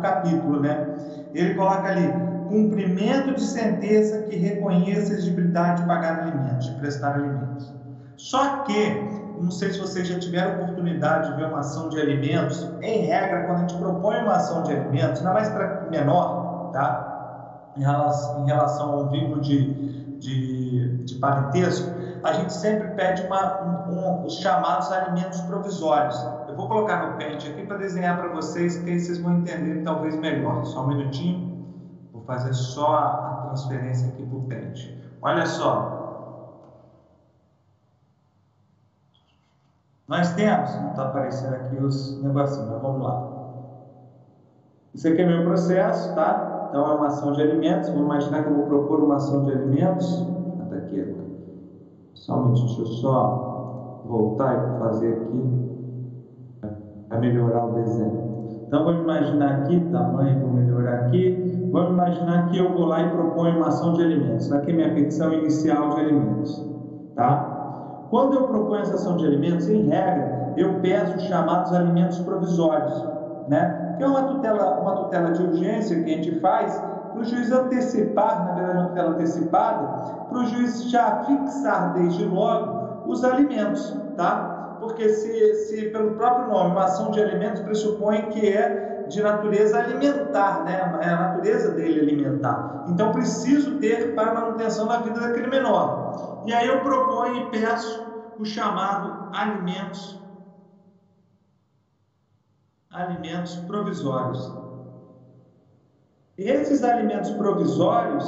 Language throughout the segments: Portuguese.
capítulo, né? Ele coloca ali cumprimento de sentença que reconheça a exigibilidade de pagar alimentos, de prestar alimentos. Só que não sei se vocês já tiveram oportunidade de ver uma ação de alimentos. Em regra, quando a gente propõe uma ação de alimentos, ainda mais para menor, tá? Em relação, em relação ao vínculo de, de, de parentesco, a gente sempre pede uma, um, um, os chamados alimentos provisórios. Vou colocar no pente aqui para desenhar para vocês, que aí vocês vão entender talvez melhor. Só um minutinho. Vou fazer só a transferência aqui para o pente. Olha só, Nós temos, não está aparecendo aqui os negocinhos, mas vamos lá. Isso aqui é meu processo, tá? Então é uma ação de alimentos. Vamos imaginar que eu vou propor uma ação de alimentos. Está aqui. Só um minuto, deixa eu só voltar e fazer aqui para melhorar o desenho. Então vamos imaginar aqui, tamanho, vou melhorar aqui. Vamos imaginar que eu vou lá e proponho uma ação de alimentos. Aqui é minha petição inicial de alimentos, tá? Quando eu proponho essa ação de alimentos, em regra, eu peço os chamados alimentos provisórios, né? que é uma tutela, uma tutela de urgência que a gente faz para o juiz antecipar, na verdade, uma tutela antecipada, para o juiz já fixar desde logo os alimentos, tá? Porque se, se pelo próprio nome, uma ação de alimentos pressupõe que é de natureza alimentar, né? É a natureza dele alimentar. Então preciso ter para manutenção da vida daquele menor. E aí eu proponho e peço o chamado alimentos alimentos provisórios. Esses alimentos provisórios,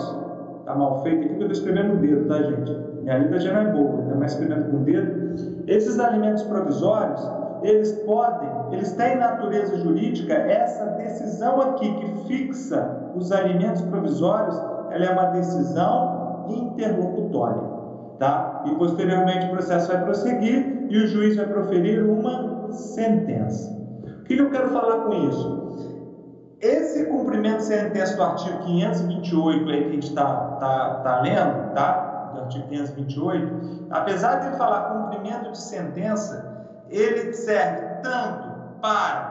tá mal feito aqui que eu estou escrevendo no dedo, tá gente? Minha lida já não é boa, ainda mais escrevendo com o dedo. Esses alimentos provisórios, eles podem, eles têm natureza jurídica, essa decisão aqui que fixa os alimentos provisórios, ela é uma decisão interlocutória, tá? E posteriormente o processo vai prosseguir e o juiz vai proferir uma sentença. O que eu quero falar com isso? Esse cumprimento de sentença do artigo 528 aí que a gente está tá, tá lendo, tá? Do artigo 528, apesar de ele falar cumprimento de sentença, ele serve tanto para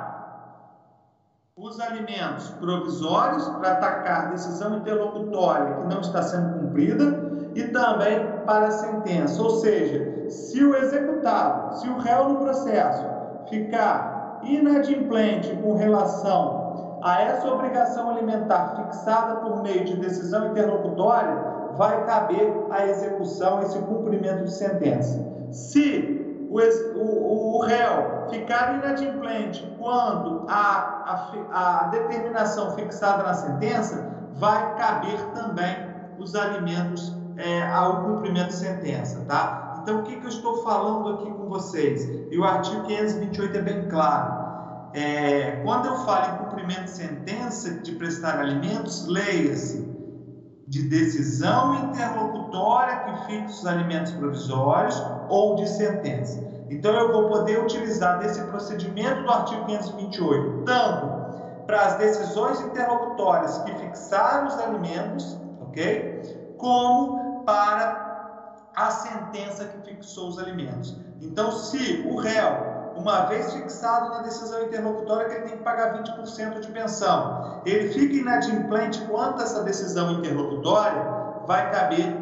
os alimentos provisórios para atacar decisão interlocutória que não está sendo cumprida e também para a sentença. Ou seja, se o executado, se o réu no processo ficar inadimplente com relação a essa obrigação alimentar fixada por meio de decisão interlocutória, vai caber a execução, esse cumprimento de sentença. Se o, o, o réu ficar inadimplente quando a, a, a determinação fixada na sentença, vai caber também os alimentos é, ao cumprimento de sentença, tá? Então, o que, que eu estou falando aqui com vocês? E o artigo 528 é bem claro. É, quando eu falo em cumprimento de sentença de prestar alimentos, leia-se de decisão interlocutória que fixa os alimentos provisórios ou de sentença. Então eu vou poder utilizar desse procedimento do artigo 528, tanto para as decisões interlocutórias que fixaram os alimentos, ok? Como para a sentença que fixou os alimentos. Então, se o réu, uma vez fixado na decisão interlocutória que ele tem que pagar 20% de pensão, ele fica inadimplente quanto essa decisão interlocutória, vai caber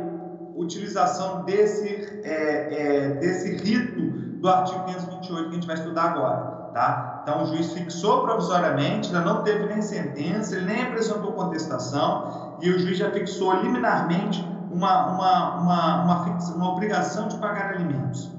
utilização desse, é, é, desse rito do artigo 528 que a gente vai estudar agora. Tá? Então, o juiz fixou provisoriamente, ainda não teve nem sentença, ele nem apresentou contestação, e o juiz já fixou liminarmente uma, uma, uma, uma, uma obrigação de pagar alimentos.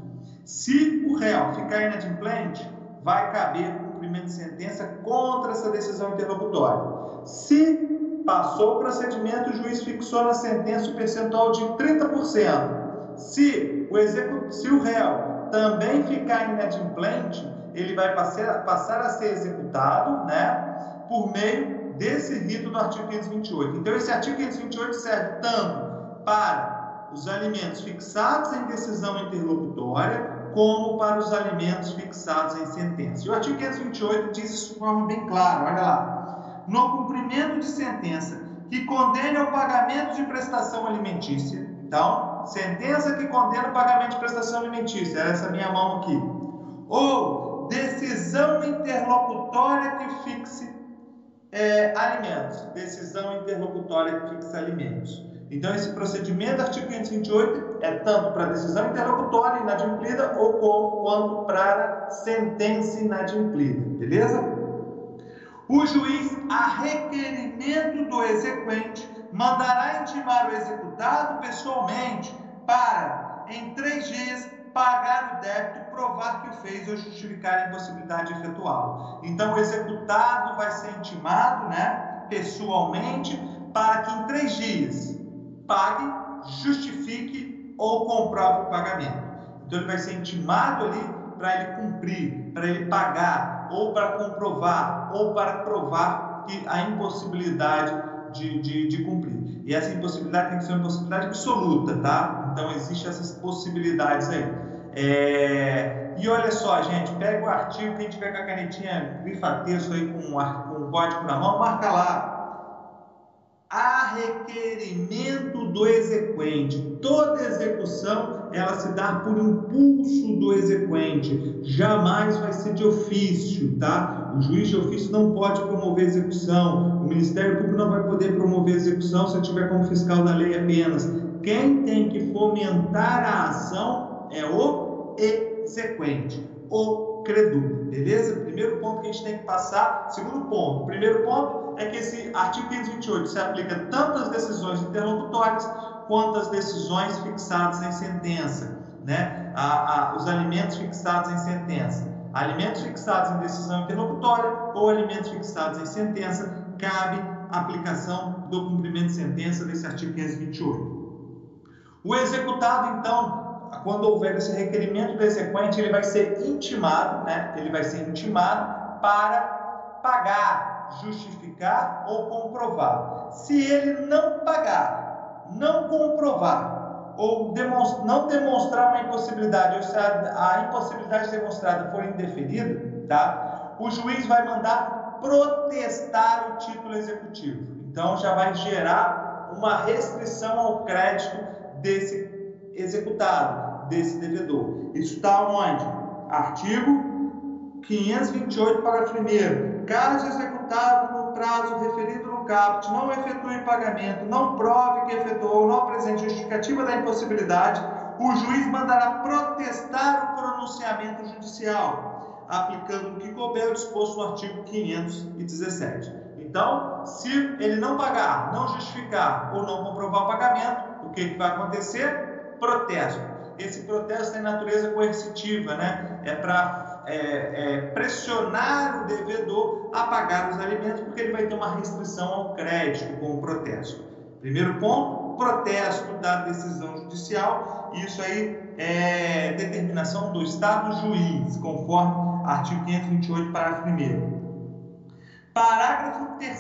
Se o réu ficar inadimplente, vai caber cumprimento de sentença contra essa decisão interlocutória. Se passou o procedimento, o juiz fixou na sentença o percentual de 30%. Se o, execu... se o réu também ficar inadimplente, ele vai passar, passar a ser executado né, por meio desse rito do artigo 528. Então, esse artigo 528 serve tanto para os alimentos fixados em decisão interlocutória, como para os alimentos fixados em sentença. E o artigo 528 diz isso de forma bem clara, olha lá. No cumprimento de sentença que condene ao pagamento de prestação alimentícia, então, sentença que condena o pagamento de prestação alimentícia, essa minha mão aqui. Ou decisão interlocutória que fixe é, alimentos, decisão interlocutória que fixa alimentos. Então, esse procedimento, artigo 528, é tanto para decisão interlocutória inadimplida ou como, quanto para sentença inadimplida, beleza? O juiz, a requerimento do exequente, mandará intimar o executado pessoalmente para, em três dias, pagar o débito provar que o fez ou justificar a impossibilidade de efetuá-lo. Então, o executado vai ser intimado, né, pessoalmente, para que em três dias pague, justifique ou comprove o pagamento. Então, ele vai ser intimado ali para ele cumprir, para ele pagar, ou para comprovar, ou para provar que a impossibilidade de, de, de, cumprir. E essa impossibilidade tem que ser uma impossibilidade absoluta, tá? Então, existem essas possibilidades aí. É... E olha só, gente, pega o artigo, quem tiver com a canetinha grifa texto aí com, com o código na mão, marca lá a requerimento do exequente. Toda execução ela se dá por impulso do exequente, jamais vai ser de ofício, tá? O juiz de ofício não pode promover execução, o Ministério Público não vai poder promover execução se tiver como fiscal da lei apenas. Quem tem que fomentar a ação é o exequente, o credor, beleza? Primeiro ponto que a gente tem que passar. Segundo ponto, primeiro ponto é que esse artigo 528 se aplica tanto às decisões interlocutórias quanto às decisões fixadas em sentença, né? A, a, os alimentos fixados em sentença. Alimentos fixados em decisão interlocutória ou alimentos fixados em sentença, cabe aplicação do cumprimento de sentença desse artigo 528. O executado, então, quando houver esse requerimento do exequente, ele vai ser intimado, né? Ele vai ser intimado para pagar justificar ou comprovar. Se ele não pagar, não comprovar, ou não demonstrar uma impossibilidade, ou se a, a impossibilidade demonstrada for indeferida, tá? o juiz vai mandar protestar o título executivo. Então já vai gerar uma restrição ao crédito desse executado, desse devedor. Isso está onde? Artigo 528, parágrafo 1. Caso executado no prazo referido no caput não efetue pagamento, não prove que efetuou, não apresente justificativa da impossibilidade, o juiz mandará protestar o pronunciamento judicial, aplicando o que couber o disposto no artigo 517. Então, se ele não pagar, não justificar ou não comprovar o pagamento, o que, que vai acontecer? Protesto. Esse protesto tem natureza coercitiva, né? É para é, é, pressionar o devedor a pagar os alimentos, porque ele vai ter uma restrição ao crédito com o protesto. Primeiro ponto, protesto da decisão judicial, isso aí é determinação do Estado juiz, conforme artigo 528, parágrafo 1. Parágrafo 3.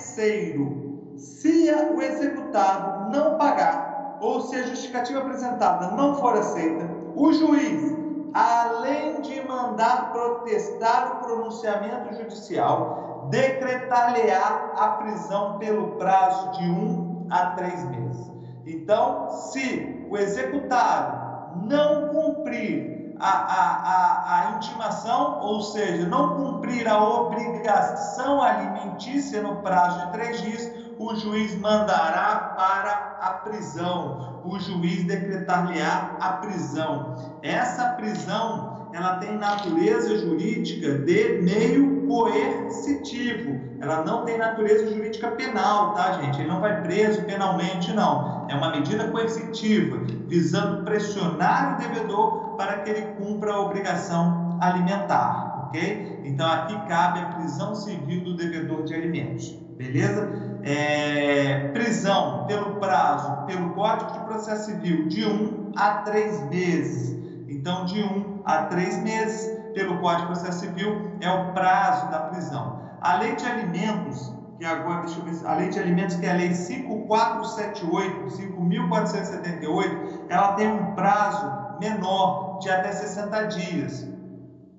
Se o executado não pagar, ou se a justificativa apresentada não for aceita, o juiz além de mandar protestar o pronunciamento judicial, decretar-lhe-á a prisão pelo prazo de um a três meses. Então, se o executado não cumprir a, a, a, a intimação, ou seja, não cumprir a obrigação alimentícia no prazo de três dias, o juiz mandará para a prisão, o juiz decretar-lhe-á a prisão. Essa prisão, ela tem natureza jurídica de meio coercitivo. Ela não tem natureza jurídica penal, tá, gente? Ele não vai preso penalmente, não. É uma medida coercitiva, visando pressionar o devedor para que ele cumpra a obrigação alimentar, ok? Então aqui cabe a prisão civil do devedor de alimentos, beleza? É, prisão pelo prazo, pelo Código de Processo Civil, de um a três meses. Então, de um a três meses, pelo Código de Processo Civil, é o prazo da prisão. A lei de alimentos, que agora, deixa eu ver, a lei de alimentos, que é a lei 5478, 5478, ela tem um prazo menor, de até 60 dias.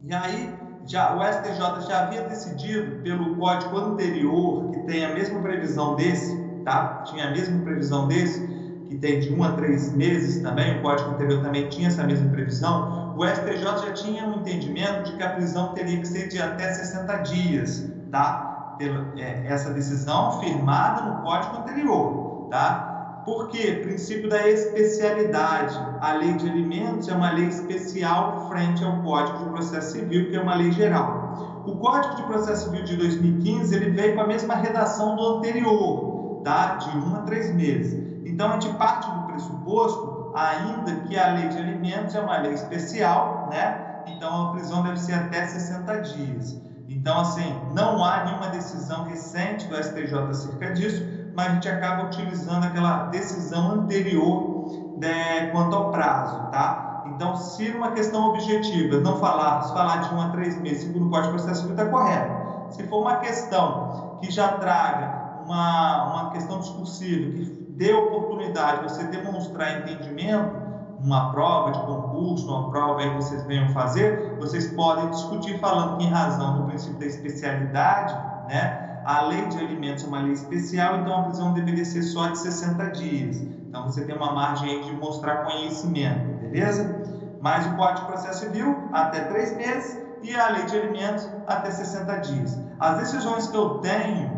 E aí, já, o STJ já havia decidido pelo código anterior, que tem a mesma previsão desse, tá? Tinha a mesma previsão desse, que tem de um a três meses também, o código anterior também tinha essa mesma previsão. O STJ já tinha um entendimento de que a prisão teria que ser de até 60 dias, tá? pela, é, essa decisão firmada no código anterior, tá? Por quê? Princípio da especialidade. A lei de alimentos é uma lei especial frente ao Código de Processo Civil, que é uma lei geral. O Código de Processo Civil de 2015 ele veio com a mesma redação do anterior, tá? De um a três meses. Então a gente parte do pressuposto, ainda que a lei de alimentos é uma lei especial, né? Então a prisão deve ser até 60 dias. Então, assim, não há nenhuma decisão recente do STJ acerca disso, mas a gente acaba utilizando aquela decisão anterior né, quanto ao prazo, tá? Então, se uma questão objetiva não falar, se falar de um a três meses, segundo o Código de Processo Civil, está correto. Se for uma questão que já traga uma, uma questão discursiva, que dê oportunidade de você demonstrar entendimento, uma prova de concurso, uma prova aí que vocês venham fazer, vocês podem discutir falando que em razão do princípio da especialidade, né, a lei de alimentos é uma lei especial, então a prisão deveria ser só de 60 dias. Então você tem uma margem aí de mostrar conhecimento, beleza? Mas o Código de Processo Civil até 3 meses e a lei de alimentos até 60 dias. As decisões que eu tenho,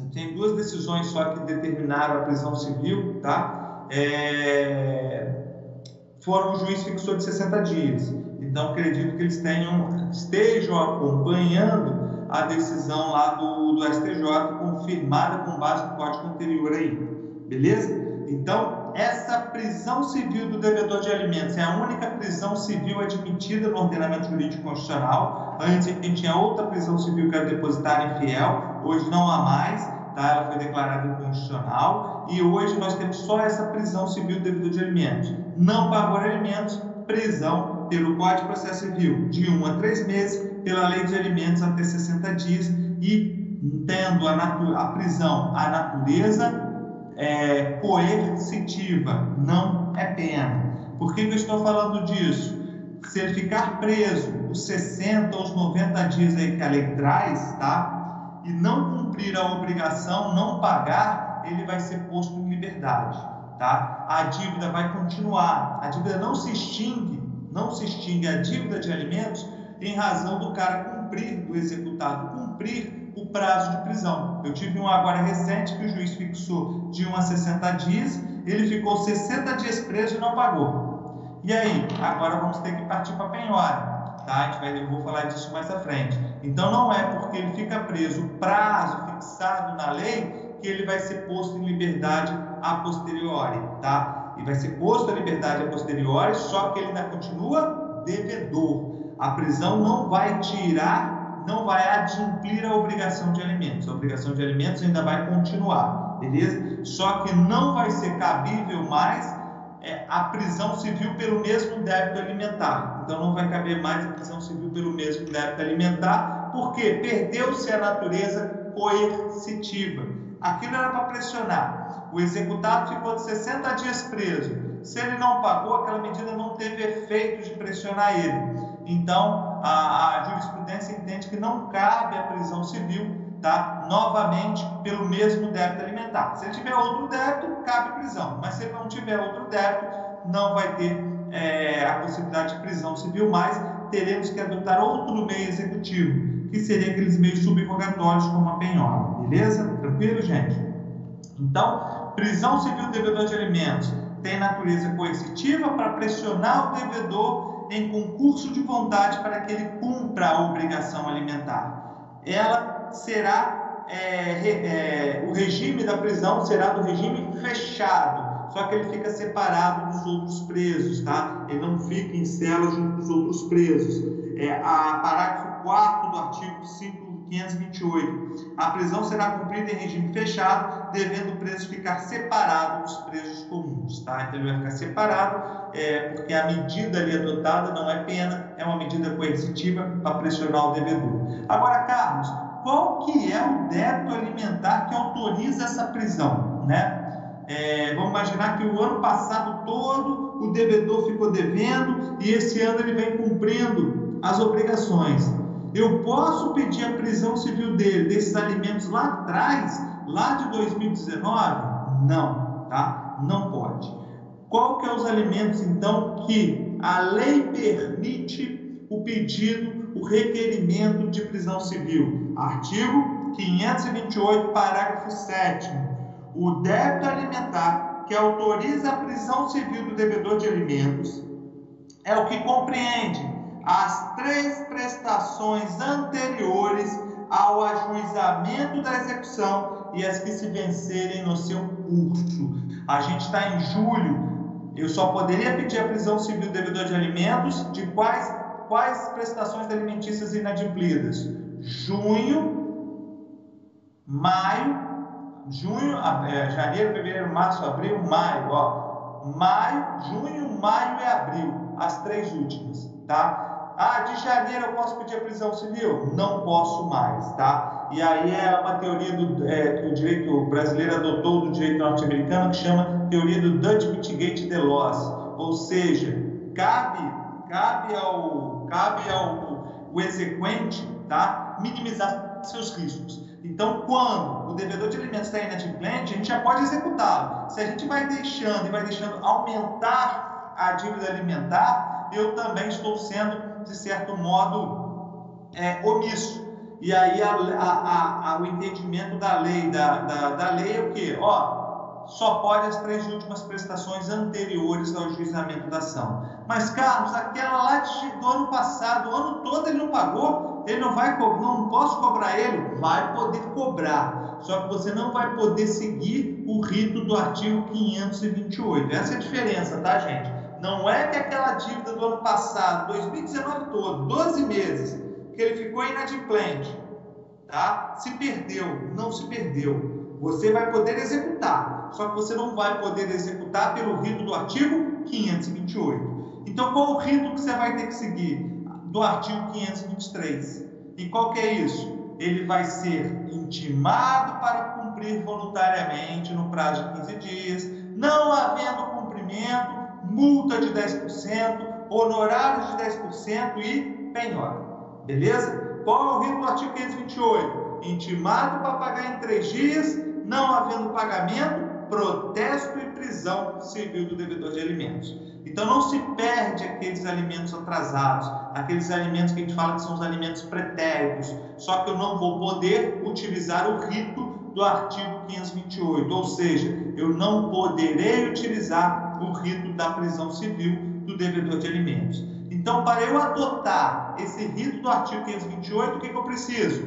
eu tenho duas decisões só que determinaram a prisão civil, tá? É... Foram o juiz fixou de 60 dias. Então acredito que eles tenham, estejam acompanhando a decisão lá do, do STJ confirmada com base no código anterior aí. Beleza? Então, essa prisão civil do devedor de alimentos é a única prisão civil admitida no ordenamento jurídico constitucional. Antes a gente tinha outra prisão civil que era depositária infiel, hoje não há mais, tá? ela foi declarada inconstitucional e hoje nós temos só essa prisão civil do devedor de alimentos. Não pagou alimentos, prisão pelo Código de Processo Civil de 1 a 3 meses pela lei de alimentos até 60 dias e tendo a, a prisão a natureza é, coercitiva, não é pena. Por que, que eu estou falando disso? Se ele ficar preso os 60 ou os 90 dias aí que a lei traz, tá? E não cumprir a obrigação, não pagar, ele vai ser posto em liberdade, tá? A dívida vai continuar. A dívida não se extingue, não se extingue a dívida de alimentos em razão do cara cumprir, do executado cumprir o prazo de prisão. Eu tive um agora recente que o juiz fixou de 1 a 60 dias, ele ficou 60 dias preso e não pagou. E aí, agora vamos ter que partir para a penhora. Tá? A gente vai, eu vou falar disso mais à frente. Então não é porque ele fica preso prazo fixado na lei que ele vai ser posto em liberdade a posteriori, tá? E vai ser posto a liberdade a posteriori, só que ele ainda continua devedor a prisão não vai tirar, não vai adimplir a obrigação de alimentos. A obrigação de alimentos ainda vai continuar, beleza? Só que não vai ser cabível mais é, a prisão civil pelo mesmo débito alimentar. Então não vai caber mais a prisão civil pelo mesmo débito alimentar, porque perdeu-se a natureza coercitiva. Aquilo era para pressionar. O executado ficou de 60 dias preso. Se ele não pagou, aquela medida não teve efeito de pressionar ele. Então, a, a jurisprudência entende que não cabe a prisão civil tá? novamente pelo mesmo débito alimentar. Se ele tiver outro débito, cabe prisão, mas se ele não tiver outro débito, não vai ter é, a possibilidade de prisão civil, mas teremos que adotar outro meio executivo, que seria aqueles meios subrogatórios como a penhora. Beleza? Tranquilo, gente? Então, prisão civil do devedor de alimentos tem natureza coercitiva para pressionar o devedor em concurso de vontade para que ele cumpra a obrigação alimentar. Ela será, é, é, o regime da prisão será do regime fechado, só que ele fica separado dos outros presos, tá? Ele não fica em cela junto dos outros presos. É, a parágrafo 4 do artigo 5 528. A prisão será cumprida em regime fechado, devendo o preso ficar separado dos presos comuns. Tá? Então ele vai ficar separado, é, porque a medida ali adotada não é pena, é uma medida coercitiva para pressionar o devedor. Agora, Carlos, qual que é o débito alimentar que autoriza essa prisão? Né? É, vamos imaginar que o ano passado todo o devedor ficou devendo e esse ano ele vem cumprindo as obrigações. Eu posso pedir a prisão civil dele, desses alimentos lá atrás, lá de 2019? Não, tá? Não pode. Qual que é os alimentos, então, que a lei permite o pedido, o requerimento de prisão civil? Artigo 528, parágrafo 7 o débito alimentar que autoriza a prisão civil do devedor de alimentos é o que compreende as três prestações anteriores ao ajuizamento da execução e as que se vencerem no seu curso. A gente está em julho, eu só poderia pedir a prisão civil do devedor de alimentos de quais, quais prestações alimentícias inadimplidas? Junho, maio, junho, é, janeiro, fevereiro, março, abril, maio, ó. Maio, junho, maio e abril, as três últimas, tá? Ah, de janeiro eu posso pedir a prisão civil? Não posso mais, tá? E aí é uma teoria do, é, que o direito brasileiro adotou do direito norte-americano que chama teoria do Dutch Mitigate the Loss, ou seja, cabe, cabe ao, cabe ao o exequente, tá? Minimizar seus riscos. Então, quando o devedor de alimentos está inadimplente, a gente já pode executá-lo. Se a gente vai deixando e vai deixando aumentar a dívida alimentar, eu também estou sendo, de certo modo, é, omisso. E aí a, a, a, o entendimento da lei, da, da, da lei é o quê? Ó, só pode as três últimas prestações anteriores ao juizamento da ação. Mas, Carlos, aquela lá do ano passado, o ano todo ele não pagou, ele não vai não posso cobrar ele, vai poder cobrar. Só que você não vai poder seguir o rito do artigo 528. Essa é a diferença, tá, gente? Não é que aquela dívida do ano passado, 2019 todo, 12 meses, que ele ficou inadimplente, tá? Se perdeu, não se perdeu. Você vai poder executar, só que você não vai poder executar pelo rito do artigo 528. Então, qual o rito que você vai ter que seguir? do artigo 523. E qual que é isso? Ele vai ser intimado para cumprir voluntariamente no prazo de 15 dias, não havendo cumprimento, multa de 10%, honorários de 10% e penhora. Beleza? Qual é o rito do artigo 528? Intimado para pagar em três dias, não havendo pagamento, protesto e prisão civil do devedor de alimentos. Então não se perde aqueles alimentos atrasados, aqueles alimentos que a gente fala que são os alimentos pretéritos, só que eu não vou poder utilizar o rito do artigo 528, ou seja, eu não poderei utilizar o rito da prisão civil do devedor de alimentos. Então, para eu adotar esse rito do artigo 528, o que, que eu preciso?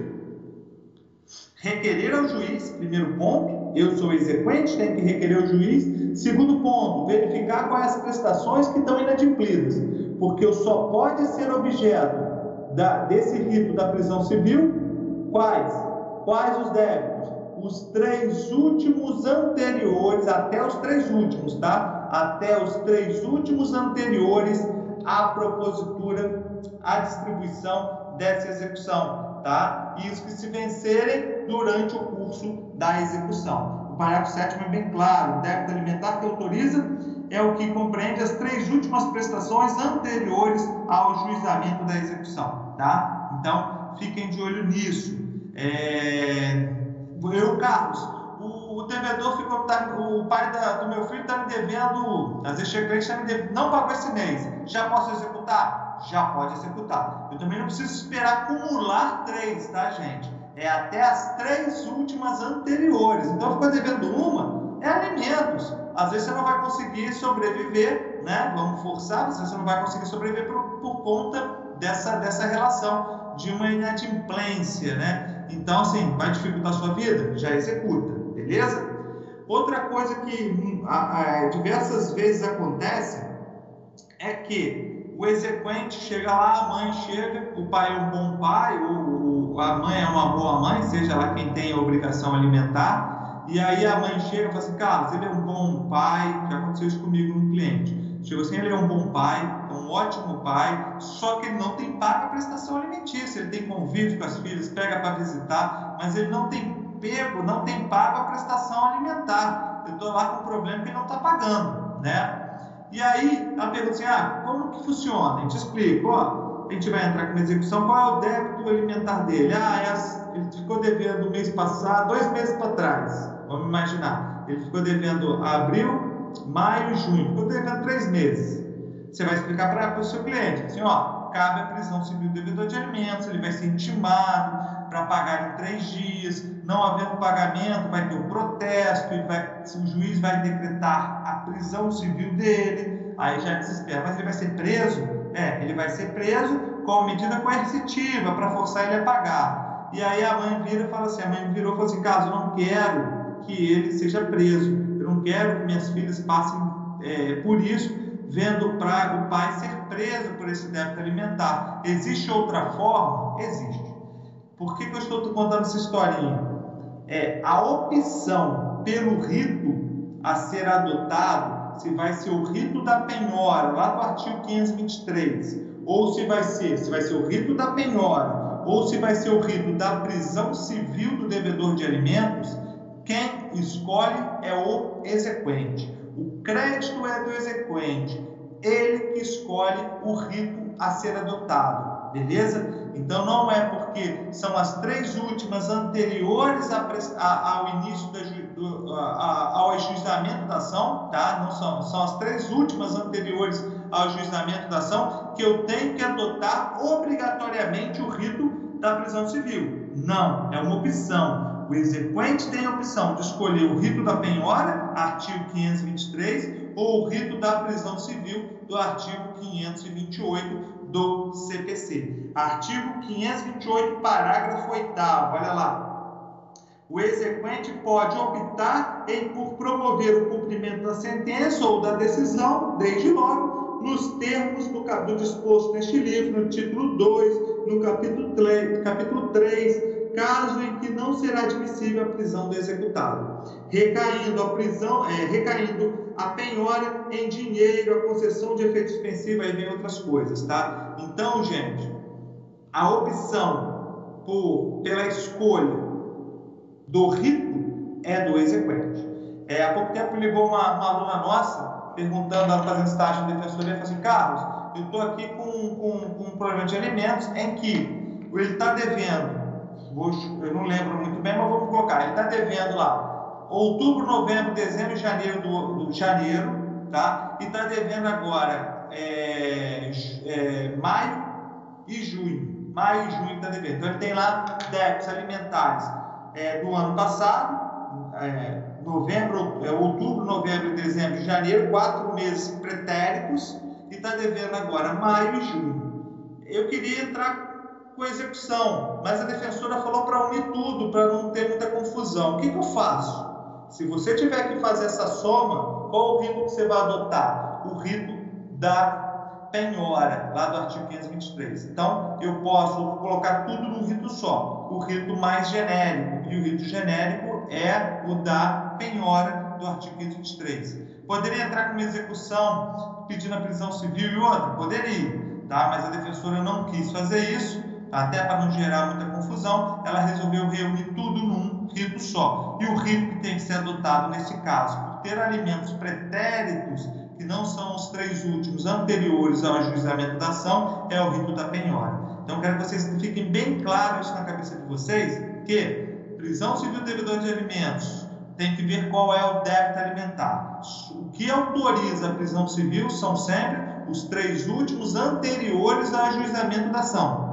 Requerer ao juiz, primeiro ponto, eu sou exequente, tenho que requerer ao juiz Segundo ponto, verificar quais as prestações que estão inadimplidas, porque só pode ser objeto da, desse rito da prisão civil quais? Quais os débitos? Os três últimos anteriores, até os três últimos, tá? Até os três últimos anteriores à propositura, à distribuição dessa execução, tá? E os que se vencerem durante o curso da execução. O parágrafo 7 é bem claro: o débito alimentar que autoriza é o que compreende as três últimas prestações anteriores ao juizamento da execução. Tá? Então, fiquem de olho nisso. É... Eu, Carlos, o, o devedor ficou. Tá, o pai da, do meu filho está me devendo. Vezes chega está me devendo, não pagou esse mês. Já posso executar? Já pode executar. Eu também não preciso esperar acumular três, tá, gente? é até as três últimas anteriores. Então, ficou devendo uma, é alimentos. Às vezes você não vai conseguir sobreviver, né? Vamos forçar, às vezes você não vai conseguir sobreviver por, por conta dessa, dessa relação de uma inadimplência, né? Então, assim, vai dificultar a sua vida? Já executa, beleza? Outra coisa que hum, a, a, diversas vezes acontece é que o exequente chega lá, a mãe chega, o pai é um bom pai, ou a mãe é uma boa mãe, seja lá quem tem a obrigação alimentar, e aí a mãe chega e fala assim, Carlos, ele é um bom pai, já aconteceu isso comigo num cliente. Chegou assim, ele é um bom pai, um ótimo pai, só que ele não tem paga prestação alimentícia, ele tem convívio com as filhas, pega para visitar, mas ele não tem pego, não tem pago a prestação alimentar. Eu estou lá com um problema que não está pagando, né? E aí a pergunta assim, ah, como que funciona? A gente explica, ó, a gente vai entrar com uma execução, qual é o débito alimentar dele? Ah, é, ele ficou devendo mês passado, dois meses para trás, vamos imaginar. Ele ficou devendo abril, maio, junho, ficou devendo três meses. Você vai explicar para o seu cliente, assim, ó, cabe a prisão civil do devedor de alimentos, ele vai ser intimado para pagar em três dias, não havendo pagamento, vai ter um protesto, e vai, o juiz vai decretar a prisão civil dele, aí já desespera, mas ele vai ser preso? É, ele vai ser preso com medida coercitiva para forçar ele a pagar. E aí a mãe vira e fala assim, a mãe virou e falou assim, caso eu não quero que ele seja preso, eu não quero que minhas filhas passem é, por isso, vendo o pai ser preso por esse débito alimentar. Existe outra forma? Existe. Por que, que eu estou contando essa historinha? É a opção pelo rito a ser adotado, se vai ser o rito da penhora, lá do artigo 523, ou se vai ser, se vai ser o rito da penhora, ou se vai ser o rito da prisão civil do devedor de alimentos, quem escolhe é o exequente. O crédito é do exequente, ele que escolhe o rito a ser adotado, beleza? Então não é porque são as três últimas anteriores a, a, ao início da, do, a, ao ajuizamento da ação, tá? Não são, são as três últimas anteriores ao ajuizamento da ação que eu tenho que adotar obrigatoriamente o rito da prisão civil. Não, é uma opção. O exequente tem a opção de escolher o rito da penhora, artigo 523, ou o rito da prisão civil, do artigo 528 do CPC. Artigo 528, parágrafo 8. Olha lá. O exequente pode optar em por promover o cumprimento da sentença ou da decisão, desde logo, nos termos do, do disposto neste livro, no título 2, no capítulo 3, capítulo 3 caso em que não será admissível a prisão do executado, recaindo a prisão, é, recaindo a penhora em dinheiro, a concessão de efeito suspensivo, aí vem outras coisas, tá? Então, gente, a opção por, pela escolha do rito é do exequente. É, há pouco tempo ligou uma, uma aluna nossa perguntando, ela fazendo estágio em defensoria, falou assim, Carlos, eu estou aqui com, com, com um problema de alimentos em que ele está devendo eu não lembro muito bem, mas vamos colocar. Ele está devendo lá outubro, novembro, dezembro, janeiro do, do janeiro, tá? E está devendo agora é, é, maio e junho. Maio e junho está devendo. Então ele tem lá débitos alimentares é, do ano passado, é, novembro, é, outubro, novembro, dezembro e janeiro, quatro meses pretéritos, e está devendo agora maio e junho. Eu queria entrar com execução, mas a defensora falou para unir tudo, para não ter muita confusão. O que, que eu faço? Se você tiver que fazer essa soma, qual o rito que você vai adotar? O rito da penhora, lá do artigo 523. Então, eu posso colocar tudo num rito só, o rito mais genérico, e o rito genérico é o da penhora do artigo 523. Poderia entrar com uma execução pedindo a prisão civil e outra? Poderia, tá? mas a defensora não quis fazer isso até para não gerar muita confusão, ela resolveu reunir tudo num rito só. E o rito que tem que ser adotado nesse caso, por ter alimentos pretéritos, que não são os três últimos anteriores ao ajuizamento da ação, é o rito da penhora. Então, quero que vocês fiquem bem claros na cabeça de vocês que prisão civil devedor de alimentos tem que ver qual é o débito alimentar. O que autoriza a prisão civil são sempre os três últimos anteriores ao ajuizamento da ação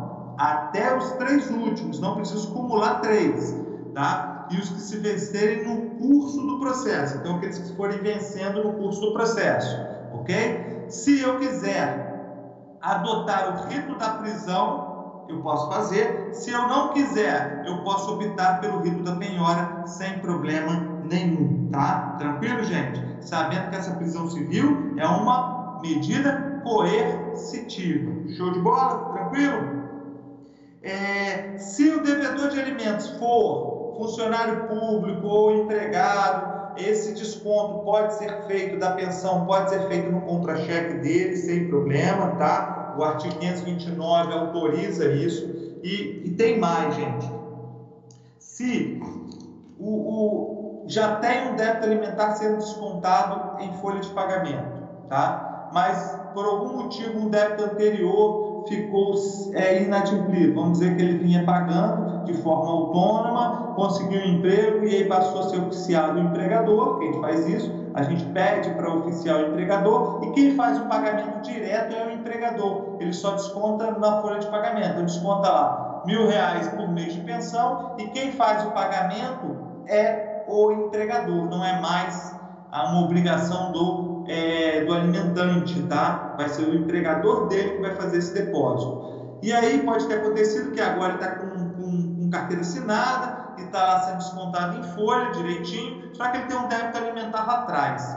até os três últimos, não preciso acumular três, tá? E os que se vencerem no curso do processo, então aqueles que forem vencendo no curso do processo, ok? Se eu quiser adotar o rito da prisão, eu posso fazer. Se eu não quiser, eu posso optar pelo rito da penhora sem problema nenhum, tá? Tranquilo, gente? Sabendo que essa prisão civil é uma medida coercitiva. Show de bola? Tranquilo? É, se o devedor de alimentos for funcionário público ou empregado, esse desconto pode ser feito da pensão, pode ser feito no contra-cheque dele, sem problema, tá? O artigo 529 autoriza isso. E, e tem mais, gente. Se o, o, já tem um débito alimentar sendo descontado em folha de pagamento, tá? Mas por algum motivo um débito anterior ficou é, inadimplido. Vamos dizer que ele vinha pagando de forma autônoma, conseguiu um emprego e aí passou a ser oficial do empregador, que a gente faz isso, a gente pede para oficial o empregador e quem faz o pagamento direto é o empregador. Ele só desconta na folha de pagamento, ele desconta lá mil reais por mês de pensão e quem faz o pagamento é o empregador, não é mais uma obrigação do, é, do alimentante, tá? Vai ser o empregador dele que vai fazer esse depósito. E aí pode ter acontecido que agora está com, com, com carteira assinada, e está sendo descontado em folha direitinho, só que ele tem um débito alimentar lá atrás.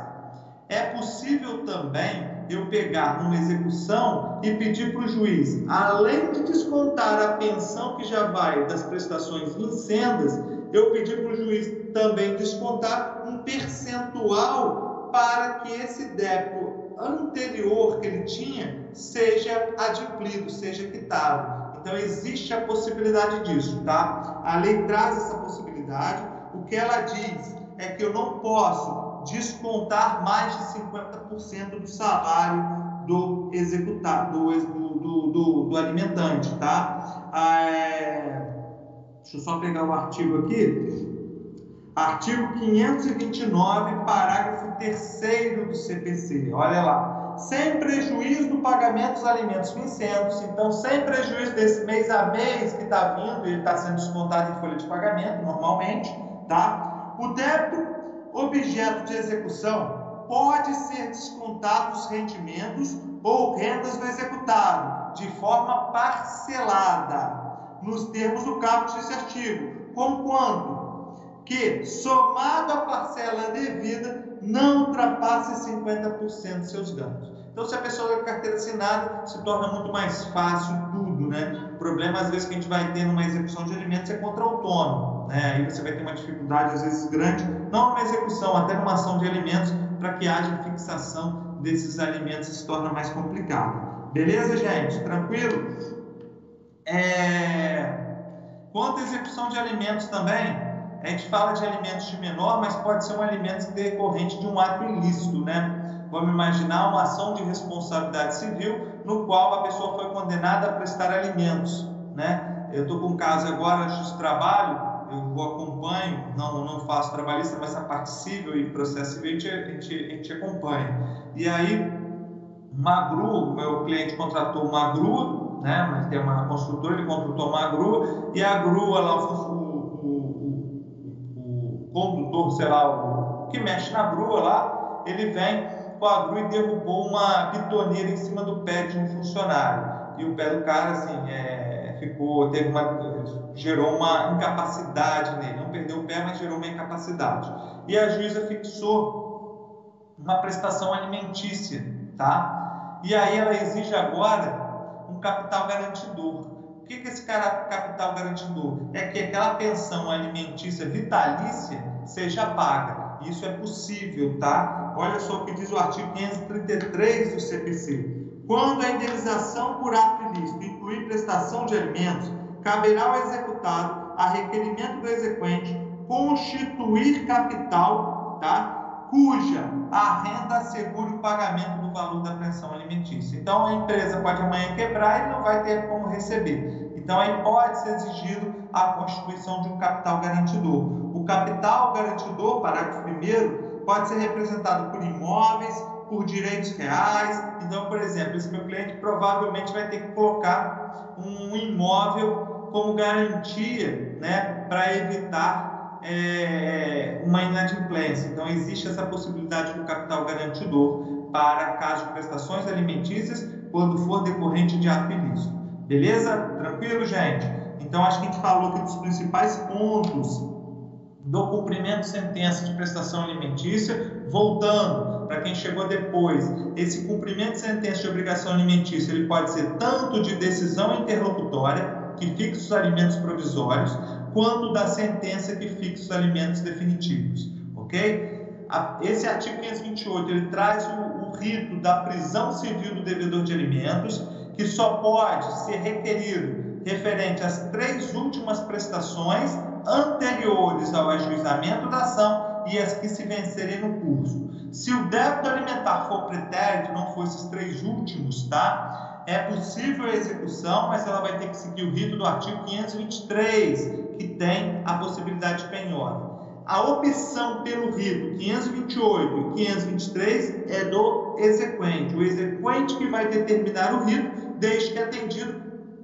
É possível também eu pegar uma execução e pedir para o juiz, além de descontar a pensão que já vai das prestações vincendas, eu pedir para o juiz também descontar um percentual para que esse débito anterior que ele tinha seja adimplido, seja quitado. Então existe a possibilidade disso, tá? A lei traz essa possibilidade. O que ela diz é que eu não posso descontar mais de 50% do salário do executado, do, do, do, do alimentante, tá? Ah, é... Deixa eu só pegar o artigo aqui. Artigo 529, parágrafo 3 do CPC. Olha lá sem prejuízo do pagamento dos alimentos vincendos. Então, sem prejuízo desse mês a mês que está vindo, ele está sendo descontado em folha de pagamento, normalmente, tá? O débito objeto de execução pode ser descontado dos rendimentos ou rendas do executado, de forma parcelada, nos termos do caput desse artigo, conquanto que, somado à parcela devida, não ultrapasse 50% dos seus ganhos. Então, se a pessoa tem carteira assinada, se torna muito mais fácil tudo, né? O problema, às vezes, que a gente vai ter numa execução de alimentos é contra autônomo, né? Aí você vai ter uma dificuldade, às vezes, grande, não numa execução, até numa ação de alimentos, para que haja fixação desses alimentos se torna mais complicado. Beleza, gente? Tranquilo? É... Quanto à execução de alimentos também, a gente fala de alimentos de menor, mas pode ser um alimento decorrente de um ato ilícito, né? Vamos imaginar uma ação de responsabilidade civil no qual a pessoa foi condenada a prestar alimentos, né? Eu estou com um caso agora de trabalho, eu acompanho, não, não faço trabalhista, mas a parte civil e processo civil a gente, a gente, a gente acompanha. E aí, uma grua, meu cliente contratou uma grua, né? Tem uma construtora, ele contratou uma grua, e a grua lá, o, condutor, sei lá, o que mexe na grua lá, ele vem com a grua e derrubou uma bitoneira em cima do pé de um funcionário. E o pé do cara, assim, é, ficou, teve uma, gerou uma incapacidade nele. Não perdeu o pé, mas gerou uma incapacidade. E a juíza fixou uma prestação alimentícia, tá? E aí ela exige agora um capital garantidor. Que é esse capital garantidor? É que aquela pensão alimentícia vitalícia seja paga. Isso é possível, tá? Olha só o que diz o artigo 533 do CPC. Quando a indenização por ato ilícito incluir prestação de alimentos, caberá ao executado, a requerimento do exequente, constituir capital, tá? Cuja a renda assegure o pagamento do valor da pensão alimentícia. Então, a empresa pode amanhã quebrar e não vai ter como receber. Então, aí pode ser exigido a constituição de um capital garantidor. O capital garantidor, parágrafo 1 pode ser representado por imóveis, por direitos reais. Então, por exemplo, esse meu cliente provavelmente vai ter que colocar um imóvel como garantia né, para evitar é, uma inadimplência. Então, existe essa possibilidade do capital garantidor para caso de prestações alimentícias, quando for decorrente de ato ilícito. Beleza? Tranquilo, gente? Então, acho que a gente falou aqui dos principais pontos do cumprimento de sentença de prestação alimentícia. Voltando, para quem chegou depois, esse cumprimento de sentença de obrigação alimentícia ele pode ser tanto de decisão interlocutória, que fixa os alimentos provisórios, quanto da sentença que fixa os alimentos definitivos, ok? Esse artigo 528 ele traz o, o rito da prisão civil do devedor de alimentos, que só pode ser requerido referente às três últimas prestações anteriores ao ajuizamento da ação e as que se vencerem no curso. Se o débito alimentar for pretérito, não for esses três últimos, tá? É possível a execução, mas ela vai ter que seguir o rito do artigo 523, que tem a possibilidade de penhora. A opção pelo rito 528 e 523 é do exequente. O exequente que vai determinar o rito, desde que atendido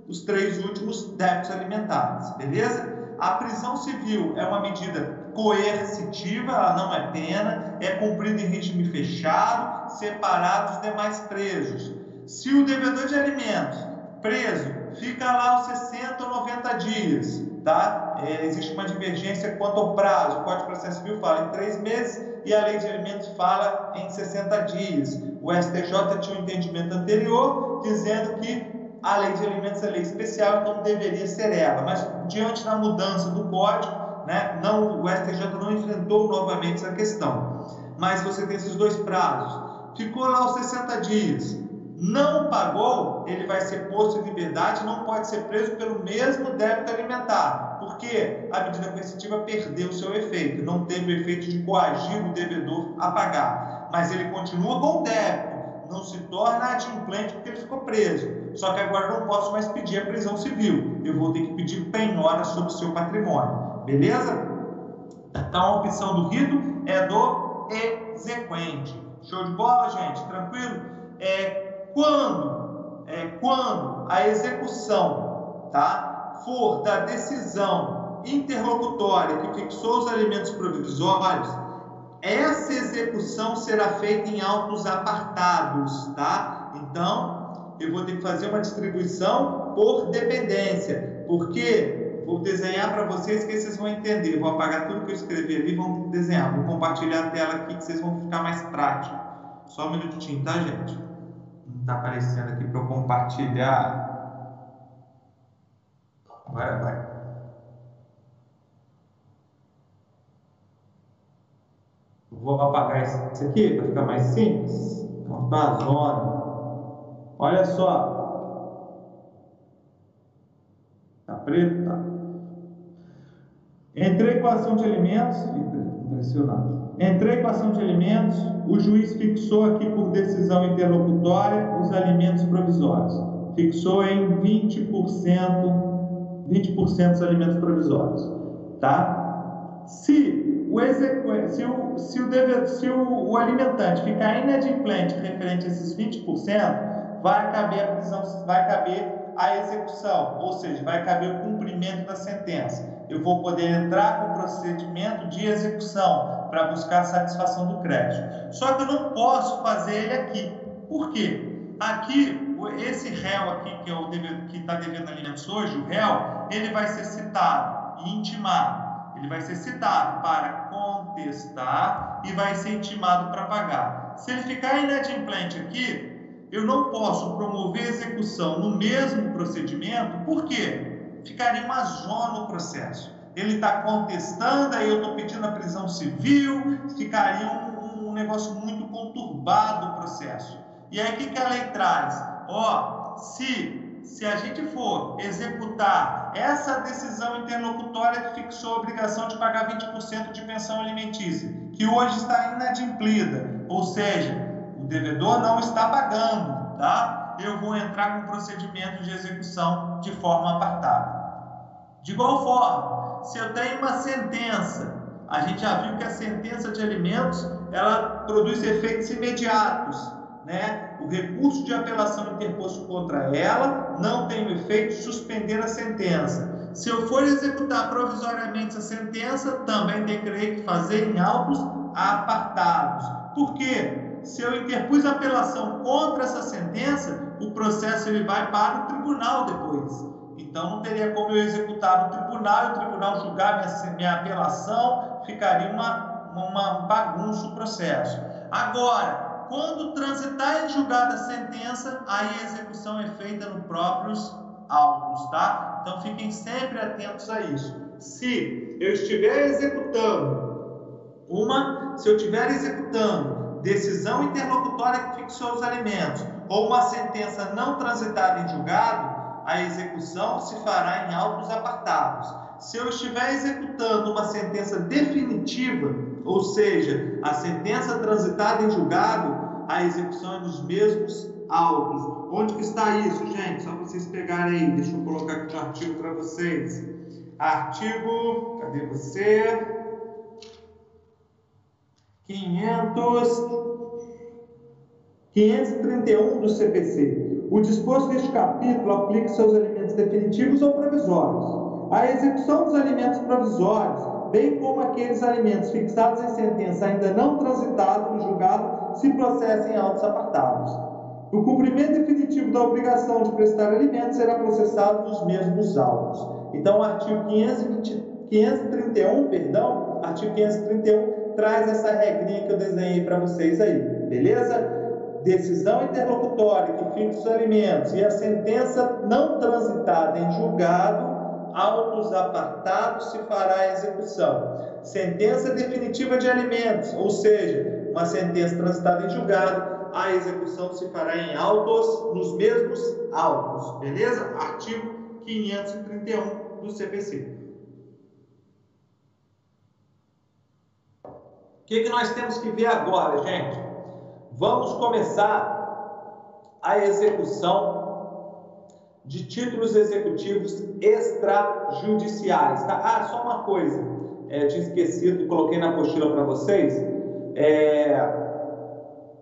os três últimos débitos alimentares, beleza? A prisão civil é uma medida coercitiva, ela não é pena, é cumprida em regime fechado, separado dos demais presos. Se o devedor de alimentos preso fica lá os 60 ou 90 dias, tá? É, existe uma divergência quanto ao prazo. O Código de Processo Civil fala em três meses e a Lei de Alimentos fala em 60 dias. O STJ tinha um entendimento anterior dizendo que a Lei de Alimentos é lei especial, então deveria ser ela. Mas diante da mudança do Código, né, não, o STJ não enfrentou novamente essa questão. Mas você tem esses dois prazos. Ficou lá os 60 dias não pagou, ele vai ser posto em liberdade, não pode ser preso pelo mesmo débito alimentar, porque a medida coercitiva perdeu seu efeito, não teve o efeito de coagir o devedor a pagar, mas ele continua com o débito, não se torna adimplente porque ele ficou preso. Só que agora eu não posso mais pedir a prisão civil, eu vou ter que pedir penhora sobre o seu patrimônio, beleza? Então a opção do rito é do exequente. Show de bola, gente? Tranquilo? É, quando, é, quando a execução tá, for da decisão interlocutória que fixou os alimentos provisórios, essa execução será feita em autos apartados, tá? Então, eu vou ter que fazer uma distribuição por dependência, porque vou desenhar para vocês que vocês vão entender. Vou apagar tudo que eu escrevi ali, vão desenhar. Vou compartilhar a tela aqui que vocês vão ficar mais prático. Só um minutinho, tá, gente? Está aparecendo aqui para eu compartilhar. Agora vai. Vou apagar esse aqui para ficar mais simples. Montar a zona. Olha só. Tá preto? Tá. Entrei com a ação de alimentos. Impressionante. Entrei com a ação de alimentos, o juiz fixou aqui por decisão interlocutória os alimentos provisórios. Fixou em 20%, 20% dos alimentos provisórios, tá? Se o, execu... se o, se o, deve... se o, o alimentante ficar inadimplente referente a esses 20%, vai caber a prisão, vai caber a execução, ou seja, vai caber o cumprimento da sentença. Eu vou poder entrar com o procedimento de execução para buscar a satisfação do crédito. Só que eu não posso fazer ele aqui. Por quê? Aqui, esse réu aqui, que é está devendo alimentos hoje, o réu, ele vai ser citado e intimado. Ele vai ser citado para contestar e vai ser intimado para pagar. Se ele ficar inadimplente aqui, eu não posso promover execução no mesmo procedimento, por quê? Ficaria uma zona no processo ele está contestando, aí eu estou pedindo a prisão civil, ficaria um, um, negócio muito conturbado o processo. E aí o que, que a lei traz? Ó, se, se a gente for executar essa decisão interlocutória que fixou a obrigação de pagar 20% de pensão alimentícia, que hoje está inadimplida, ou seja, o devedor não está pagando, tá? Eu vou entrar com procedimento de execução de forma apartada. De igual forma, se eu tenho uma sentença, a gente já viu que a sentença de alimentos ela produz efeitos imediatos, né? O recurso de apelação interposto contra ela não tem o efeito de suspender a sentença. Se eu for executar provisoriamente a sentença, também terei que fazer em autos apartados. Por quê? Se eu interpus apelação contra essa sentença, o processo ele vai para o tribunal depois. Então não teria como eu executar no tribunal e o tribunal julgar minha, minha apelação, ficaria uma, uma bagunça o processo. Agora, quando transitar em julgada a sentença, aí a execução é feita nos próprios autos, tá? Então fiquem sempre atentos a isso. Se eu estiver executando uma, se eu estiver executando decisão interlocutória que fixou os alimentos ou uma sentença não transitada em julgado, a execução se fará em autos apartados. Se eu estiver executando uma sentença definitiva, ou seja, a sentença transitada em julgado, a execução é nos mesmos autos. Onde que está isso, gente? Só vocês pegarem aí. Deixa eu colocar aqui o um artigo para vocês. Artigo, cadê você? 500, 531 do CPC. O disposto deste capítulo aplica-se aos alimentos definitivos ou provisórios. A execução dos alimentos provisórios, bem como aqueles alimentos fixados em sentença ainda não transitado no julgado, se processam em autos apartados. O cumprimento definitivo da obrigação de prestar alimentos será processado nos mesmos autos. Então, artigo 520, 531, perdão, artigo 531 traz essa regrinha que eu desenhei para vocês aí, beleza? Decisão interlocutória que fixa os alimentos e a sentença não transitada em julgado, autos apartados se fará a execução. Sentença definitiva de alimentos, ou seja, uma sentença transitada em julgado, a execução se fará em autos, nos mesmos autos, beleza? Artigo 531 do CPC. Que, que nós temos que ver agora, gente? Vamos começar a execução de títulos executivos extrajudiciais. Tá? Ah, só uma coisa, é, tinha esquecido, coloquei na apostila para vocês. É,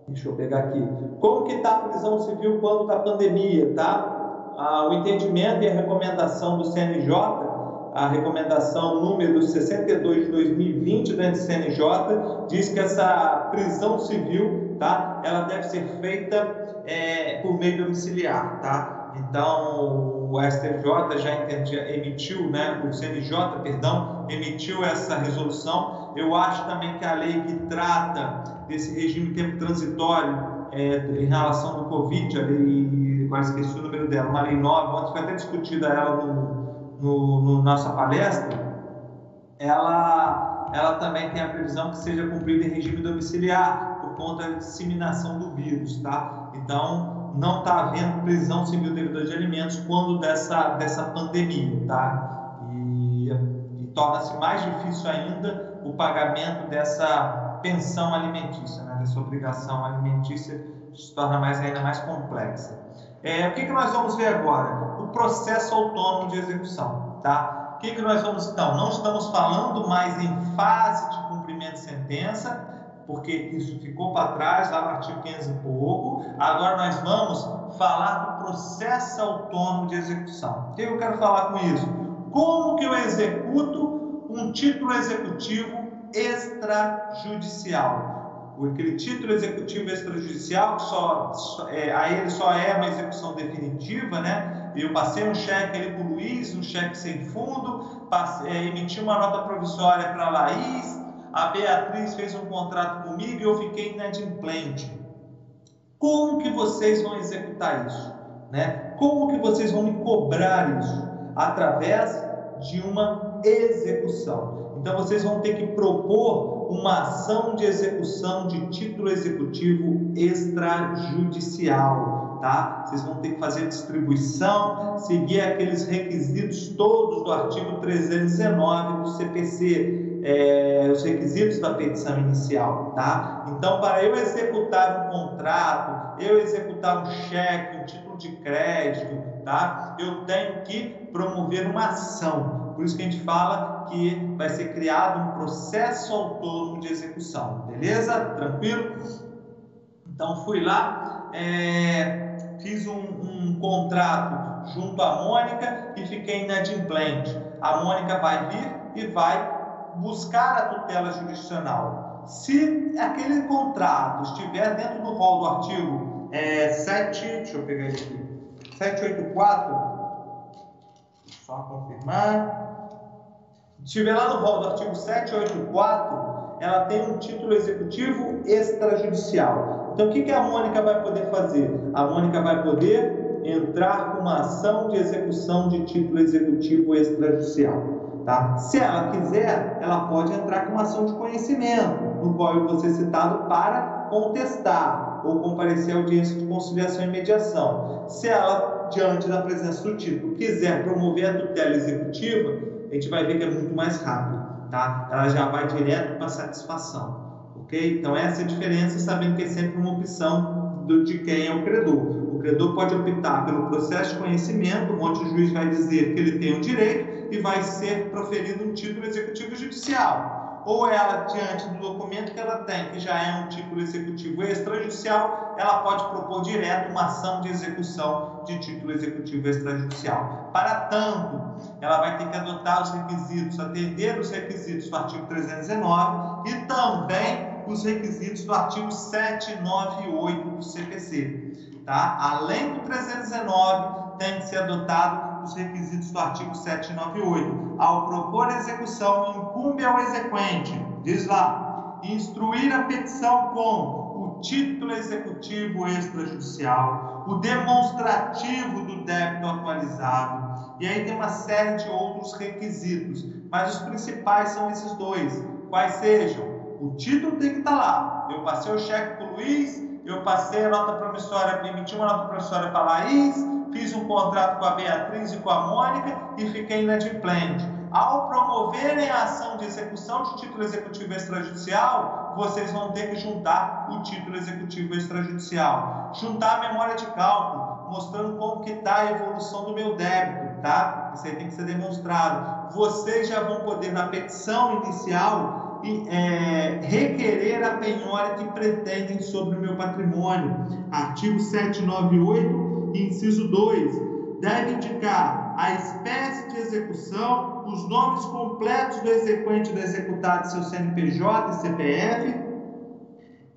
deixa eu pegar aqui. Como que está a prisão civil quando da pandemia, tá? Ah, o entendimento e a recomendação do CNJ a recomendação número 62 de 2020 da CNJ diz que essa prisão civil, tá? Ela deve ser feita é, por meio domiciliar, tá? Então o STJ já emitiu, né? O CNJ, perdão, emitiu essa resolução. Eu acho também que a lei que trata desse regime tempo transitório é, em relação do Covid, a lei, agora esqueci o número dela, uma lei nova, ontem foi até discutida ela no no, no nossa palestra, ela, ela também tem a previsão que seja cumprida em regime domiciliar por conta da disseminação do vírus, tá? Então, não está havendo prisão civil devedora de alimentos quando dessa, dessa pandemia, tá? E, e torna-se mais difícil ainda o pagamento dessa pensão alimentícia, né? dessa obrigação alimentícia se torna mais, ainda mais complexa. É, o que, que nós vamos ver agora? O processo autônomo de execução. Tá? O que, que nós vamos então? Não estamos falando mais em fase de cumprimento de sentença, porque isso ficou para trás lá no artigo 500 e pouco. Agora nós vamos falar do processo autônomo de execução. O que eu quero falar com isso? Como que eu executo um título executivo extrajudicial? Aquele título executivo extrajudicial, que só, é, ele só é uma execução definitiva, né? Eu passei um cheque ali para o Luiz, um cheque sem fundo, passei, é, emiti uma nota provisória para a Laís, a Beatriz fez um contrato comigo e eu fiquei inadimplente. Como que vocês vão executar isso? Né? Como que vocês vão me cobrar isso? Através de uma execução. Então vocês vão ter que propor uma ação de execução de título executivo extrajudicial, tá? Vocês vão ter que fazer distribuição, seguir aqueles requisitos todos do artigo 319 do CPC, é, os requisitos da petição inicial, tá? Então, para eu executar um contrato, eu executar um cheque, um título de crédito, tá? Eu tenho que promover uma ação. Por isso que a gente fala que vai ser criado um processo autônomo de execução, beleza? Tranquilo? Então fui lá, é, fiz um, um, contrato junto à Mônica e fiquei inadimplente. A Mônica vai vir e vai buscar a tutela jurisdicional. Se aquele contrato estiver dentro do rol do artigo é, 7, deixa eu pegar ele aqui, 784, só confirmar estiver lá no rol do artigo 784, ela tem um título executivo extrajudicial. Então, o que, que a Mônica vai poder fazer? A Mônica vai poder entrar com uma ação de execução de título executivo extrajudicial. Tá? Se ela quiser, ela pode entrar com uma ação de conhecimento, no qual eu vou ser citado para contestar ou comparecer à audiência de conciliação e mediação. Se ela, diante da presença do título, quiser promover a tutela executiva, a gente vai ver que é muito mais rápido, tá? Ela já vai direto para satisfação, ok? Então essa é a diferença, sabendo que é sempre uma opção do, de quem é o credor. credor pode optar pelo processo de conhecimento, onde o juiz vai dizer que ele tem o direito e vai ser proferido um título executivo judicial ou ela, diante do documento que ela tem, que já é um título executivo extrajudicial, ela pode propor direto uma ação de execução de título executivo extrajudicial. Para tanto, ela vai ter que adotar os requisitos, atender os requisitos do artigo 319 e também os requisitos do artigo 798 do CPC. Tá? Além do 319, tem que ser adotado os requisitos do artigo 798. Ao propor execução, incumbe ao exequente, diz lá, instruir a petição com o título executivo extrajudicial, o demonstrativo do débito atualizado, e aí tem uma série de outros requisitos, mas os principais são esses dois, quais sejam, o título tem que estar lá, eu passei o cheque para o Luiz, eu passei a nota promissória, emiti uma nota promissória para a Laís, fiz um contrato com a Beatriz e com a Mônica e fiquei inadimplente. Ao promoverem a ação de execução de título executivo extrajudicial, vocês vão ter que juntar o título executivo extrajudicial. Juntar a memória de cálculo, mostrando como que está a evolução do meu débito, tá? Isso aí tem que ser demonstrado. Vocês já vão poder, na petição inicial, é, requerer a penhora que pretendem sobre o meu patrimônio. Artigo 798 inciso 2, deve indicar a espécie de execução, os nomes completos do exequente do executado, seu CNPJ e CPF,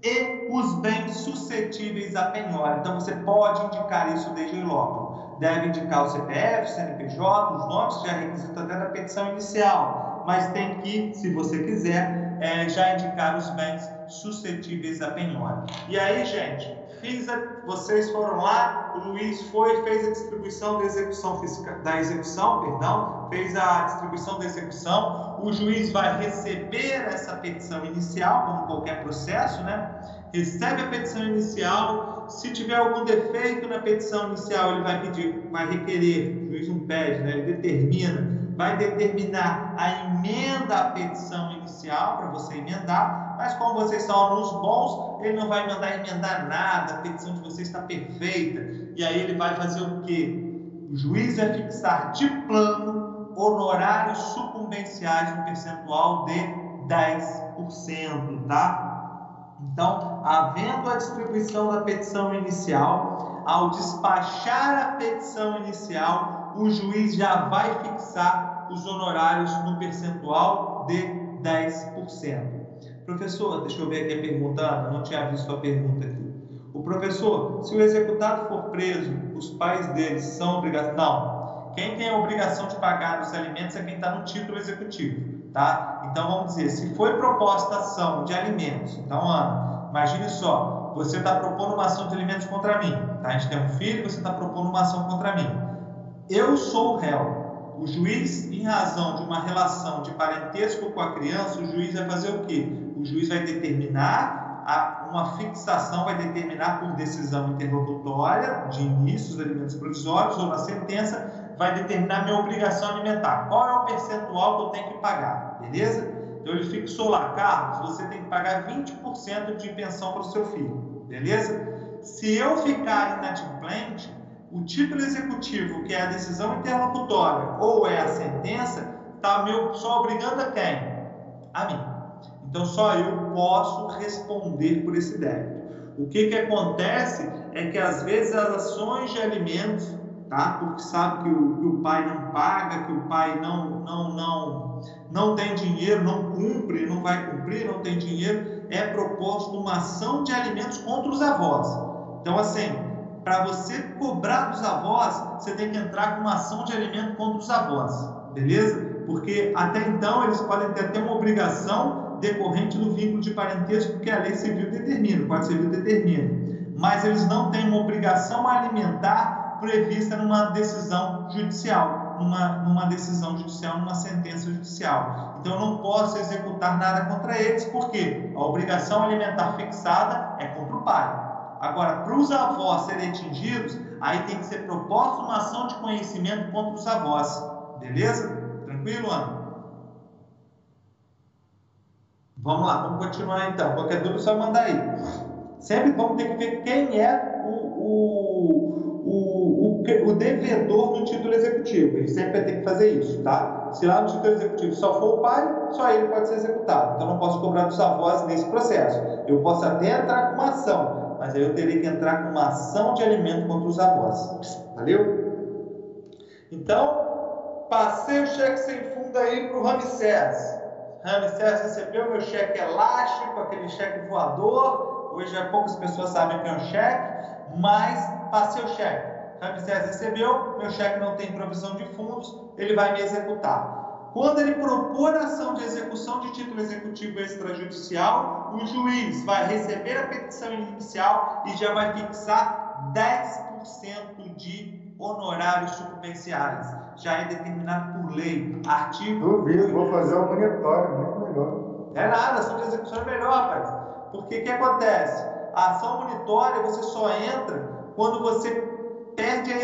e os bens suscetíveis à penhora. Então você pode indicar isso desde logo. Deve indicar o CPF, o CNPJ, os nomes, que já requisito até da petição inicial, mas tem que, se você quiser, é, já indicar os bens suscetíveis à penhora. E aí, gente, fiz a, vocês foram lá, o Luiz foi, fez a distribuição da execução fiscal, da execução, perdão, fez a distribuição da execução, o juiz vai receber essa petição inicial, como qualquer processo, né? Recebe a petição inicial, se tiver algum defeito na petição inicial, ele vai pedir, vai requerer, o juiz não pede, né? Ele determina vai determinar a emenda à petição inicial para você emendar, mas como vocês são alunos bons, ele não vai mandar emendar nada, a petição de vocês está perfeita. E aí ele vai fazer o quê? O juiz vai fixar de plano honorários sucumbenciais no percentual de 10%, tá? Então, havendo a distribuição da petição inicial, ao despachar a petição inicial, o juiz já vai fixar os honorários no percentual de 10%. Professor, deixa eu ver aqui a pergunta, não tinha visto a pergunta aqui. O professor, se o executado for preso, os pais dele são obrigados. Não. Quem tem a obrigação de pagar os alimentos é quem está no título executivo. Tá? Então vamos dizer, se foi proposta ação de alimentos, então Ana, imagine só, você está propondo uma ação de alimentos contra mim. Tá? A gente tem um filho, você está propondo uma ação contra mim eu sou o réu. O juiz, em razão de uma relação de parentesco com a criança, o juiz vai fazer o quê? O juiz vai determinar a, uma fixação, vai determinar por decisão interlocutória de início dos alimentos provisórios ou na sentença, vai determinar minha obrigação alimentar. Qual é o percentual que eu tenho que pagar? Beleza? Então ele fixou lá, Carlos, você tem que pagar 20% de pensão para o seu filho. Beleza? Se eu ficar inadimplente, o título executivo, que é a decisão interlocutória, ou é a sentença, está só obrigando a quem? A mim. Então só eu posso responder por esse débito. O que, que acontece é que às vezes as ações de alimentos, tá? Porque sabe que o, que o pai não paga, que o pai não, não, não, não tem dinheiro, não cumpre, não vai cumprir, não tem dinheiro, é proposto uma ação de alimentos contra os avós. Então assim, para você cobrar dos avós, você tem que entrar com uma ação de alimento contra os avós, beleza? Porque até então eles podem ter até uma obrigação decorrente do vínculo de parentesco que a lei civil determina, o Código Civil determina. Mas eles não têm uma obrigação alimentar prevista numa decisão judicial, numa, numa decisão judicial, numa sentença judicial. Então eu não posso executar nada contra eles, porque a obrigação alimentar fixada é contra o pai. Agora, para os avós serem atingidos, aí tem que ser proposta uma ação de conhecimento contra os avós. Beleza? Tranquilo, Ana? Vamos lá, vamos continuar então. Qualquer dúvida, só mandar aí. Sempre vamos ter que ver quem é o, o, o, o, o devedor no título executivo. Ele sempre vai ter que fazer isso, tá? Se lá no título executivo só for o pai, só ele pode ser executado. Então não posso cobrar dos avós nesse processo. Eu posso até entrar com uma ação, mas aí eu teria que entrar com uma ação de alimento contra os avós. Valeu? Então, passei o cheque sem fundo aí para o Ramsés. Ramsés recebeu meu cheque elástico, aquele cheque voador. Hoje há poucas pessoas sabem que é um cheque, mas passei o cheque. Ramsés recebeu, meu cheque não tem provisão de fundos, ele vai me executar. Quando ele propor a ação de execução de título executivo extrajudicial, o juiz vai receber a petição inicial e já vai fixar 10% de honorários sucumbenciais. Já é determinado por lei. Artigo. Duvido, vou fazer um monitório, muito melhor. É nada, a ação de execução é melhor, rapaz. Porque o que acontece? A ação monitória você só entra quando você perde a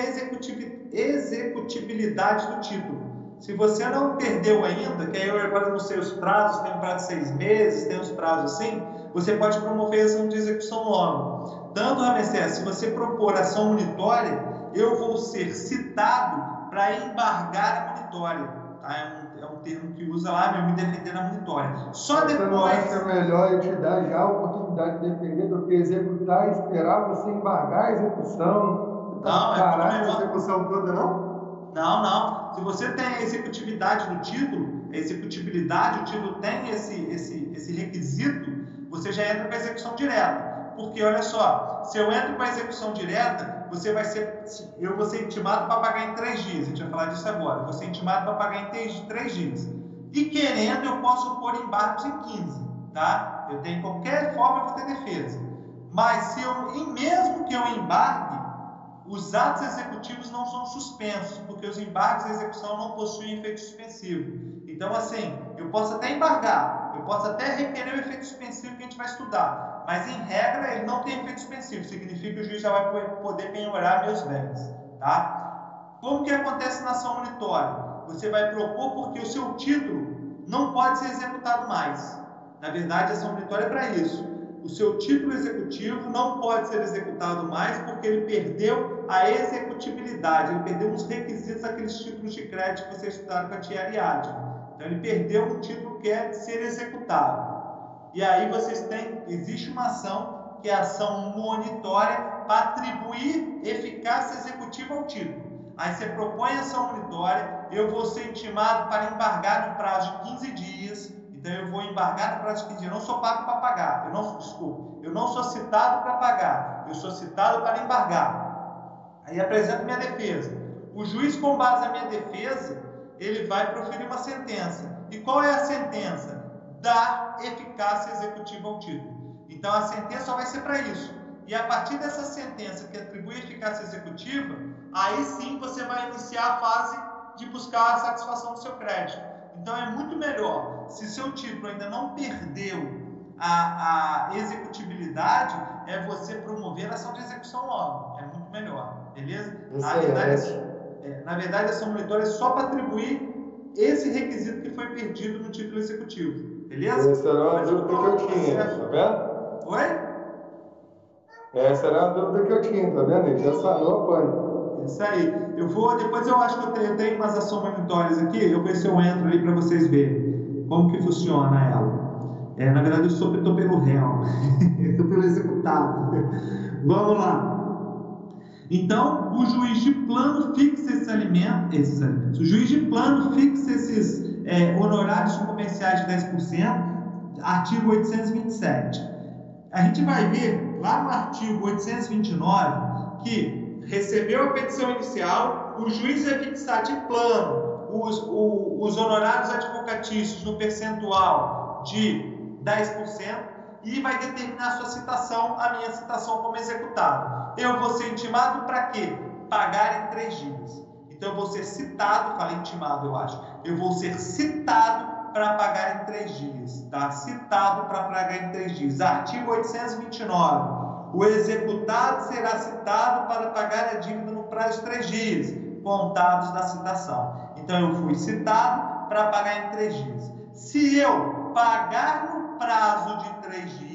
executibilidade do título. Se você não perdeu ainda, que aí eu agora não sei os prazos, tem um prazo de seis meses, tem uns prazos assim, você pode promover ação de execução logo. Tanto, Ramsés, se você propor ação monitória, eu vou ser citado para embargar a monitória. Tá? É, um, é um termo que usa lá, meu me defender na monitória. Só você depois. Não acha melhor eu te dar já a oportunidade de defender do que executar e esperar você embargar a execução? Não, Caralho, é a execução toda não? Não, não. Se você tem a executividade do título, a executibilidade, o título tem esse, esse, esse requisito, você já entra para a execução direta. Porque olha só, se eu entro para a execução direta, você vai ser, eu vou ser intimado para pagar em três dias. A gente vai falar disso agora. vou ser intimado para pagar em três, três dias. E querendo, eu posso pôr embargos em 15, tá? Eu tenho qualquer forma, eu vou ter defesa. Mas se eu, e mesmo que eu embargue, os atos executivos não são suspensos, porque os embargos de execução não possuem efeito suspensivo. Então, assim, eu posso até embargar, eu posso até requerer o efeito suspensivo que a gente vai estudar, mas em regra ele não tem efeito suspensivo, significa que o juiz já vai poder penhorar meus bens, tá? Como que acontece na ação monitória? Você vai propor porque o seu título não pode ser executado mais. Na verdade, a ação monitória é para isso o seu título executivo não pode ser executado mais porque ele perdeu a executibilidade, ele perdeu os requisitos daqueles títulos de crédito que vocês estudaram com a Tia Ariadne. Então ele perdeu um título que é ser executado. E aí vocês têm, existe uma ação que é a ação monitória para atribuir eficácia executiva ao título. Aí você propõe ação monitória, eu vou ser intimado para embargar no prazo de 15 dias então eu vou embargar no prazo de 15 dias. Eu não sou pago para pagar. Eu não, desculpa, eu não sou citado para pagar. Eu sou citado para embargar. Aí apresento minha defesa. O juiz, com base na minha defesa, ele vai proferir uma sentença. E qual é a sentença? Dar eficácia executiva ao título. Então a sentença só vai ser para isso. E a partir dessa sentença que atribui eficácia executiva, aí sim você vai iniciar a fase de buscar a satisfação do seu crédito. Então é muito melhor, se seu título ainda não perdeu a, a executibilidade, é você promover a ação de execução logo. É muito melhor, beleza? Na verdade, é, na verdade, a ação monitora é só para atribuir esse requisito que foi perdido no título executivo, beleza? Essa era uma dúvida que eu tinha, tá vendo? Oi? Essa era a dúvida que eu tinha, tá vendo? Ele já sanou a pânico. Isso aí. Eu vou, depois eu acho que eu tenho, eu tenho umas ações monitórias aqui, eu ver se eu entro ali para vocês verem como que funciona ela. É, na verdade, eu sou estou pelo réu, estou pelo executado. Vamos lá. Então, o juiz de plano fixa esses alimentos, esses alimentos. O juiz de plano fixa esses é, honorários comerciais de 10%, artigo 827. A gente vai ver lá no artigo 829 que recebeu a petição inicial, o juiz vai fixar de plano os, o, os honorários advocatícios no percentual de 10% e vai determinar a sua citação, a minha citação como executado. Eu vou ser intimado para quê? Pagar em três dias. Então eu vou ser citado, falei intimado, eu acho. Eu vou ser citado para pagar em três dias, tá? Citado para pagar em três dias. Artigo 829 o executado será citado para pagar a dívida no prazo de três dias, contados da citação. Então, eu fui citado para pagar em três dias. Se eu pagar no prazo de três dias,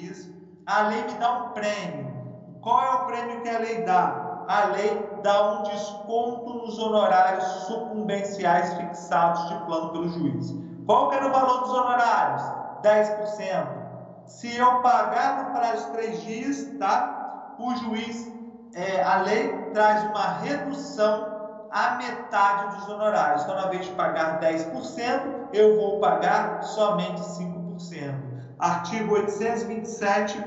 A lei me dá um prêmio. Qual é o prêmio que a lei dá? A lei dá um desconto nos honorários sucumbenciais fixados de plano pelo juiz. Qual que era o valor dos honorários? 10%. Se eu pagar no prazo de três dias, tá? O juiz, é, a lei traz uma redução a metade dos honorários. Então, na vez de pagar 10%, eu vou pagar somente 5%. Artigo 827,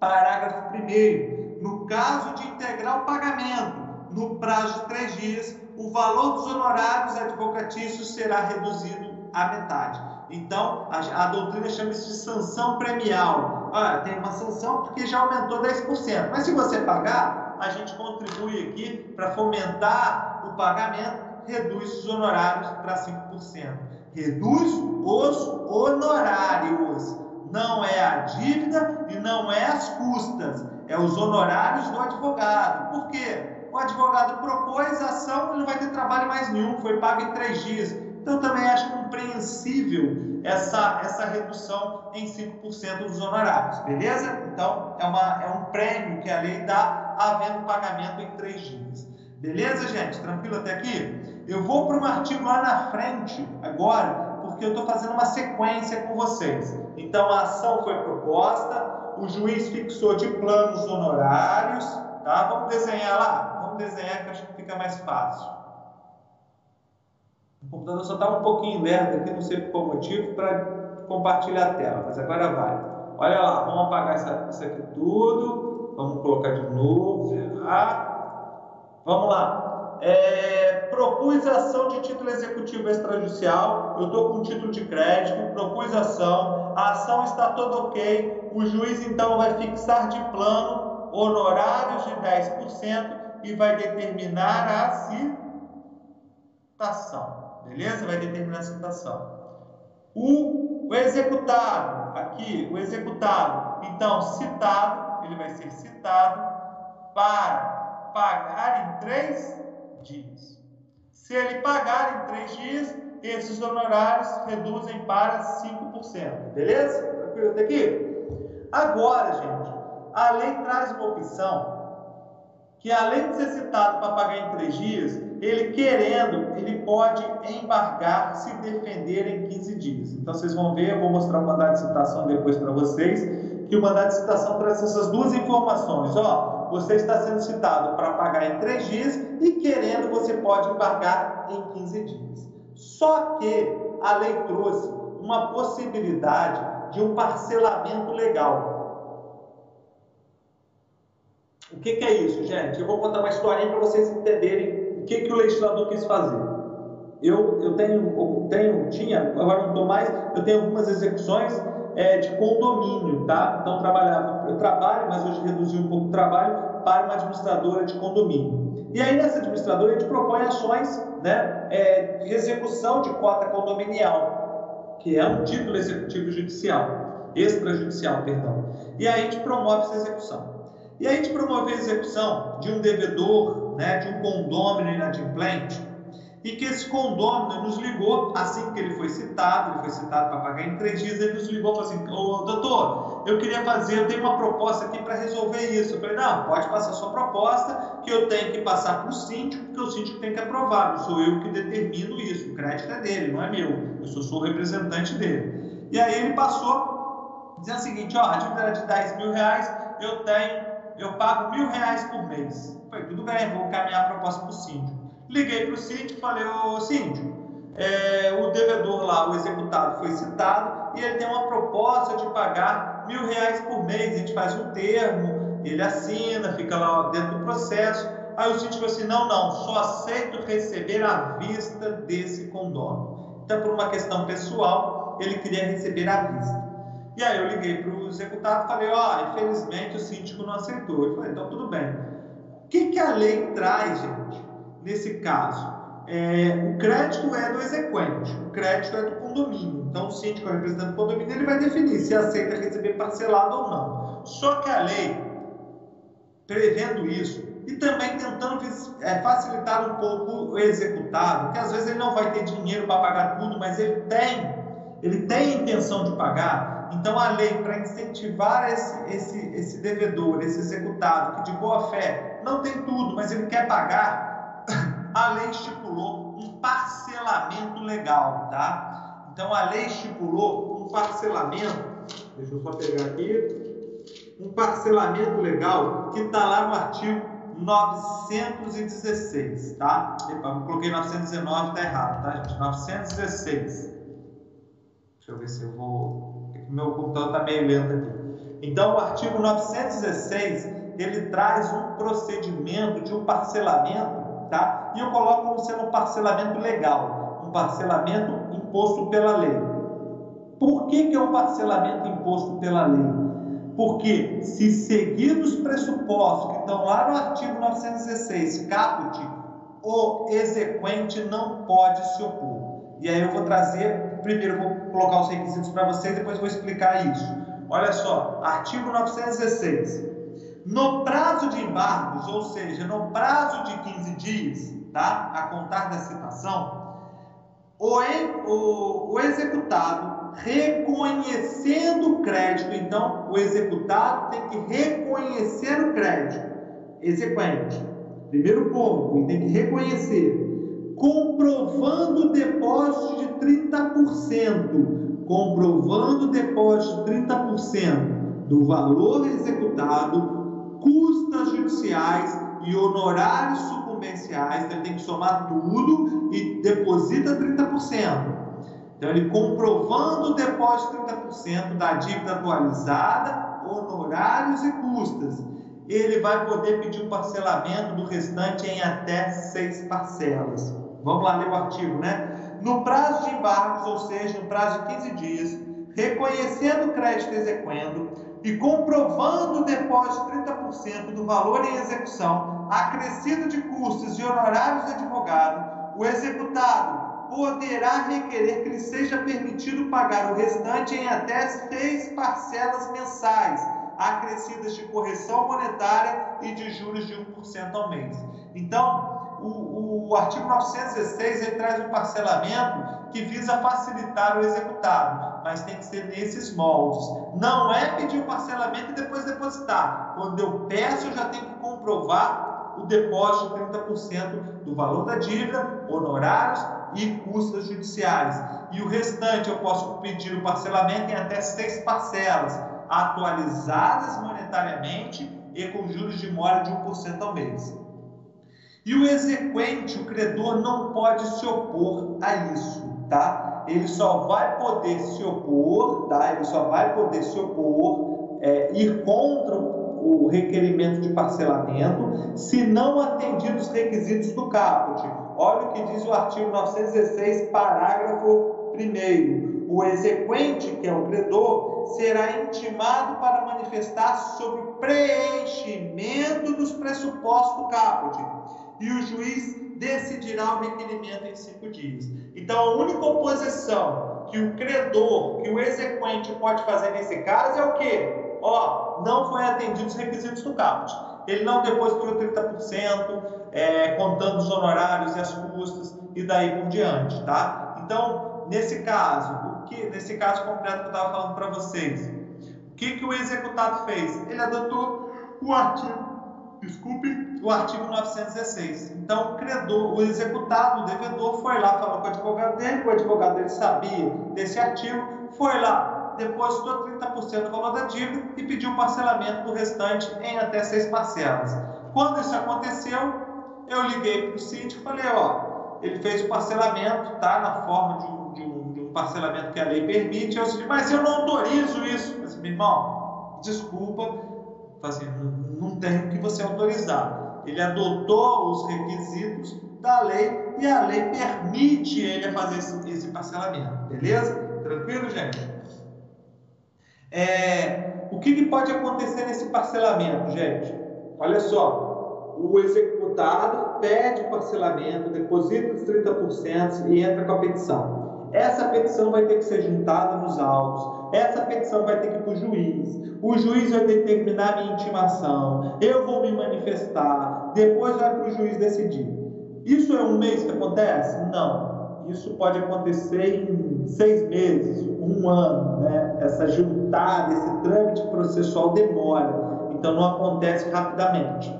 parágrafo 1. No caso de integrar o pagamento no prazo de três dias, o valor dos honorários advocatícios será reduzido à metade. Então, a, a doutrina chama isso de sanção premial. Olha, tem uma sanção porque já aumentou 10%. Mas se você pagar, a gente contribui aqui para fomentar o pagamento, reduz os honorários para 5%. Reduz os honorários. Não é a dívida e não é as custas, é os honorários do advogado. Por quê? O advogado propôs a ação, ele não vai ter trabalho mais nenhum, foi pago em três dias. Então, também acho compreensível essa, essa redução em 5% dos honorários, beleza? Então, é, uma, é um prêmio que a lei dá havendo pagamento em três dias. Beleza, gente? Tranquilo até aqui? Eu vou para um artigo lá na frente agora, porque eu estou fazendo uma sequência com vocês. Então, a ação foi proposta, o juiz fixou de planos honorários, tá? Vamos desenhar lá? Vamos desenhar que acho que fica mais fácil. O computador só está um pouquinho lerdo aqui, não sei por qual motivo, para compartilhar a tela, mas agora vai. Olha lá, vamos apagar essa, isso aqui tudo, vamos colocar de novo, zerrar. Vamos lá. É, propus ação de título executivo extrajudicial, eu estou com título de crédito, propus ação, a ação está toda ok, o juiz então vai fixar de plano honorários de 10% e vai determinar a citação. Beleza? Vai determinar a citação. O, o executado, aqui, o executado, então, citado, ele vai ser citado para pagar em três dias. Se ele pagar em três dias, esses honorários reduzem para 5%. Beleza? Tranquilo até aqui? Agora, gente, a lei traz uma opção que além de ser citado para pagar em três dias, ele querendo, ele pode embargar, se defender em 15 dias. Então vocês vão ver, eu vou mostrar o mandado de citação depois para vocês, que o mandado de citação traz essas duas informações. Ó, você está sendo citado para pagar em três dias e querendo, você pode embargar em 15 dias. Só que a lei trouxe uma possibilidade de um parcelamento legal. O que, que, é isso, gente? Eu vou contar uma historinha para vocês entenderem o que, que o legislador quis fazer. Eu, eu tenho, eu tenho, tinha, agora não estou mais, eu tenho algumas execuções é, de condomínio, tá? Então trabalhava, eu trabalho, mas hoje reduzi um pouco o trabalho para uma administradora de condomínio. E aí nessa administradora a gente propõe ações né, é, de execução de cota condominial, que é um título executivo judicial, extrajudicial, perdão. E aí a gente promove essa execução. E a gente promoveu a execução de um devedor, né, de um condômino inadimplente, e que esse condômino nos ligou assim que ele foi citado, ele foi citado para pagar em três dias, ele nos ligou e falou assim, ô doutor, eu queria fazer, eu tenho uma proposta aqui para resolver isso. Eu falei, não, pode passar sua proposta, que eu tenho que passar para o síndico, porque o síndico tem que aprovar, não sou eu que determino isso, o crédito é dele, não é meu, eu sou, o representante dele. E aí ele passou dizendo o seguinte, ó, a dívida de 10 mil reais, eu tenho eu pago mil reais por mês. Falei, tudo bem, vou encaminhar a proposta para o síndico. Liguei para o síndico e falei, ô síndico, é, o devedor lá, o executado, foi citado e ele tem uma proposta de pagar mil reais por mês. A gente faz um termo, ele assina, fica lá dentro do processo. Aí o síndico assim: não, não, só aceito receber à vista desse condomínio. Então, por uma questão pessoal, ele queria receber à vista. E aí eu liguei para o executado e falei, ó, oh, infelizmente o síndico não aceitou. Ele falou, então tudo bem. O que, que a lei traz, gente, nesse caso? É, o crédito é do exequente, o crédito é do condomínio. Então, o síndico, o representante do condomínio, ele vai definir se aceita receber parcelado ou não. Só que a lei, prevendo isso, e também tentando é, facilitar um pouco o executado, que às vezes ele não vai ter dinheiro para pagar tudo, mas ele tem, ele tem a intenção de pagar, Então a lei, para incentivar esse, esse, esse devedor, esse executado, que de boa fé não tem tudo, mas ele quer pagar, a lei estipulou um parcelamento legal, tá? Então a lei estipulou um parcelamento, deixa eu só pegar aqui, um parcelamento legal que está lá no artigo 916, tá? Eu coloquei 919, está errado, tá, gente? 916. Deixa eu ver se eu vou. Meu computador está meio lento aqui. Então, o artigo 916 ele traz um procedimento de um parcelamento, tá? E eu coloco como sendo um parcelamento legal, um parcelamento imposto pela lei. Por que, que é um parcelamento imposto pela lei? Porque se seguir os pressupostos que estão lá no artigo 916, caput, o exequente não pode se opor. E aí eu vou trazer, primeiro vou colocar os requisitos para vocês, depois vou explicar isso. Olha só, artigo 916. No prazo de embargos, ou seja, no prazo de 15 dias, tá? A contar da citação, o, o, o executado reconhecendo o crédito. Então, o executado tem que reconhecer o crédito. Exequente. Primeiro ponto, ele tem que reconhecer. Comprovando o depósito de 30%. Comprovando o depósito de 30% do valor executado, custas judiciais e honorários sucumbenciais. Então, ele tem que somar tudo e deposita 30%. Então, ele comprovando o depósito de 30% da dívida atualizada, honorários e custas, ele vai poder pedir o um parcelamento do restante em até seis parcelas. Vamos lá ler o artigo, né? No prazo de embargos, ou seja, no prazo de 15 dias, reconhecendo o crédito exequendo e comprovando o depósito de 30% do valor em execução, acrescido de custos e honorários de advogado, o executado poderá requerer que lhe seja permitido pagar o restante em até seis parcelas mensais, acrescidas de correção monetária e de juros de 1% ao mês. Então, o, o artigo 916 ele traz um parcelamento que visa facilitar o executado, mas tem que ser nesses moldes. Não é pedir o parcelamento e depois depositar. Quando eu peço, eu já tenho que comprovar o depósito de 30% do valor da dívida, honorários e custas judiciais. E o restante eu posso pedir o parcelamento em até seis parcelas, atualizadas monetariamente e com juros de mora de 1% ao mês. E o exequente, o credor, não pode se opor a isso, tá? Ele só vai poder se opor, tá? Ele só vai poder se opor, é, ir contra o requerimento de parcelamento, se não atendidos os requisitos do caput Olha o que diz o artigo 916, parágrafo 1. O exequente, que é o credor, será intimado para manifestar sobre preenchimento dos pressupostos do caput e o juiz decidirá o requerimento em cinco dias. Então, a única oposição que o credor, que o exequente pode fazer nesse caso é o quê? Ó, não foi atendido os requisitos do caput ele não depositou 30%, é, contando os honorários e as custas e daí por diante, tá? Então, nesse caso, o que, nesse caso concreto que eu estava falando para vocês, o que, que o executado fez? Ele adotou o artigo, desculpe, o artigo 916. Então, o credor, o executado, o devedor, foi lá, falou com o advogado dele, o advogado dele sabia desse artigo, foi lá, depositou 30% do valor da dívida e pediu parcelamento do restante em até seis parcelas. Quando isso aconteceu, eu liguei para o síndico e falei, ó, ele fez o parcelamento, tá, na forma de um, de um, de um parcelamento que a lei permite, eu disse, mas eu não autorizo isso. Eu disse, meu irmão, desculpa, assim, não, não tem o que você autorizar. Ele adotou os requisitos da lei e a lei permite ele fazer esse, esse parcelamento, beleza? Tranquilo, gente? É, o que, que pode acontecer nesse parcelamento, gente? Olha só, o executado pede o parcelamento, deposita os 30% e entra com a petição. Essa petição vai ter que ser juntada nos autos, essa petição vai ter que ir para o juiz, o juiz vai determinar a minha intimação, eu vou me manifestar, depois vai para o juiz decidir. Isso é um mês que acontece? Não. Isso pode acontecer em seis meses, um ano, né? essa juntada, esse trâmite processual demora, então não acontece rapidamente.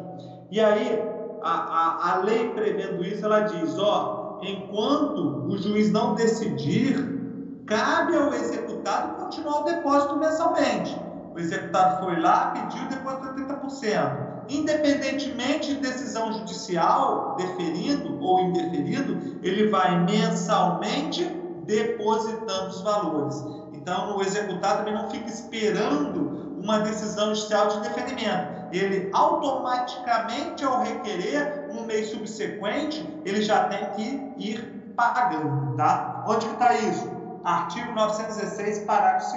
E aí, a, a, a lei prevendo isso, ela diz: ó, enquanto o juiz não decidir, cabe ao executado continuar o depósito mensalmente. O executado foi lá, pediu depósito de 80% independentemente de decisão judicial, deferido ou indeferido, ele vai mensalmente depositando os valores. Então, o executado não fica esperando uma decisão judicial de deferimento. Ele automaticamente, ao requerer no mês subsequente, ele já tem que ir pagando, tá? Onde que está isso? Artigo 916, parágrafo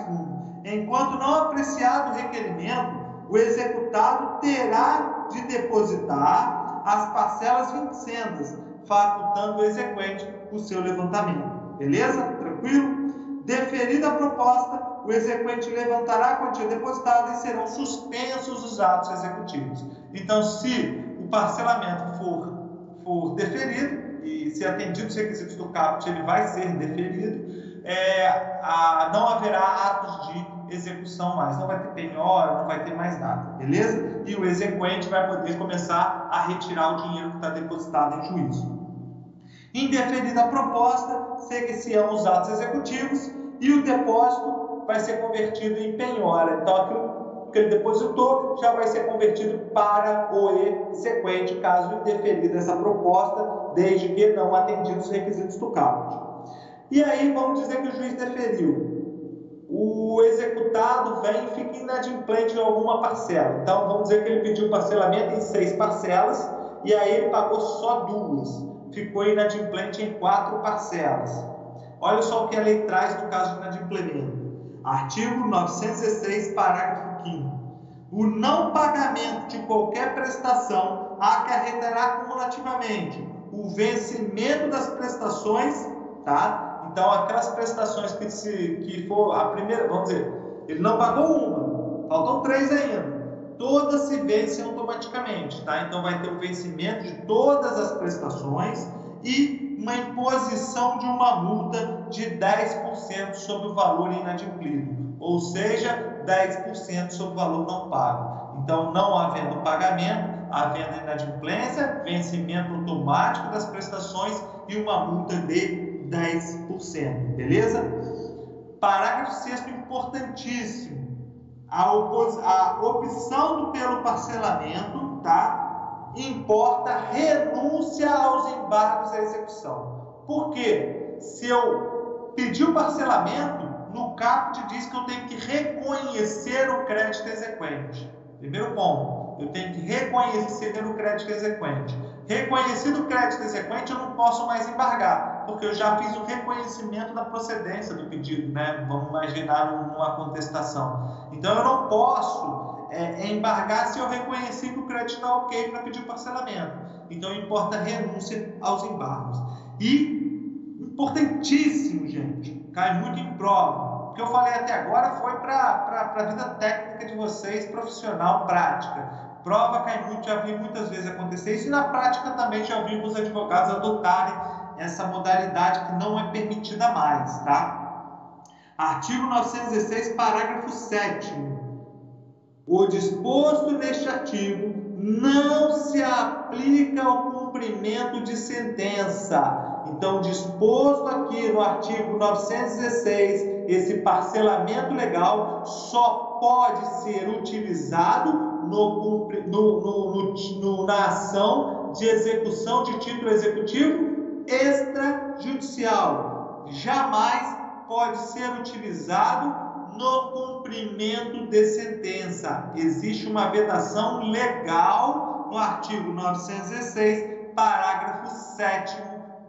2 Enquanto não apreciado o requerimento, o executado terá de depositar as parcelas vincendas, facultando o exequente o seu levantamento. Beleza? Tranquilo? Deferida a proposta, o exequente levantará a quantia depositada e serão suspensos os atos executivos. Então, se o parcelamento for, for deferido, e se atendido os requisitos do caput, ele vai ser deferido, é, a, não haverá atos de execução mais. Não vai ter penhora, não vai ter mais nada, beleza? E o exequente vai poder começar a retirar o dinheiro que está depositado em juízo. Indeferida a proposta, segue-se-ão os atos executivos e o depósito vai ser convertido em penhora. Então, aquilo que ele depositou já vai ser convertido para o exequente, caso indeferida essa proposta, desde que não atendidos os requisitos do caput. E aí, vamos dizer que o juiz deferiu o executado vem e fica inadimplente em alguma parcela. Então, vamos dizer que ele pediu parcelamento em seis parcelas e aí ele pagou só duas. Ficou inadimplente em quatro parcelas. Olha só o que a lei traz no caso de inadimplemento. Artigo 916, parágrafo 5 O não pagamento de qualquer prestação acarretará cumulativamente o vencimento das prestações, tá? Então, aquelas prestações que, se, que for a primeira, vamos dizer, ele não pagou uma, faltam três ainda. Todas se vencem automaticamente, tá? Então, vai ter o vencimento de todas as prestações e uma imposição de uma multa de 10% sobre o valor inadimplido, ou seja, 10% sobre o valor não pago. Então, não havendo pagamento, havendo inadimplência, vencimento automático das prestações e uma multa de 10%, beleza? Parágrafo 6 importantíssimo. A, a opção pelo parcelamento, tá? Importa renúncia aos embargos à execução. Por quê? Se eu pedir o parcelamento, no caput diz que eu tenho que reconhecer o crédito exequente. Primeiro ponto, eu tenho que reconhecer o crédito exequente. Reconhecido o crédito exequente, eu não posso mais embargar, porque eu já fiz o reconhecimento da procedência do pedido, né? Vamos imaginar uma contestação. Então, eu não posso é, embargar se eu reconheci que o crédito está ok para pedir parcelamento. Então, importa renúncia aos embargos. E, importantíssimo, gente, cai muito em prova. O que eu falei até agora foi para a vida técnica de vocês, profissional, prática prova cai muito, já vi muitas vezes acontecer isso, e na prática também já vi os advogados adotarem essa modalidade que não é permitida mais, tá? Artigo 916, parágrafo 7 O disposto neste artigo não se aplica ao cumprimento de sentença. Então, disposto aqui no artigo 916, esse parcelamento legal só pode ser utilizado no, no, no, na ação de execução de título executivo extrajudicial. Jamais pode ser utilizado no cumprimento de sentença. Existe uma vedação legal no artigo 916, parágrafo 7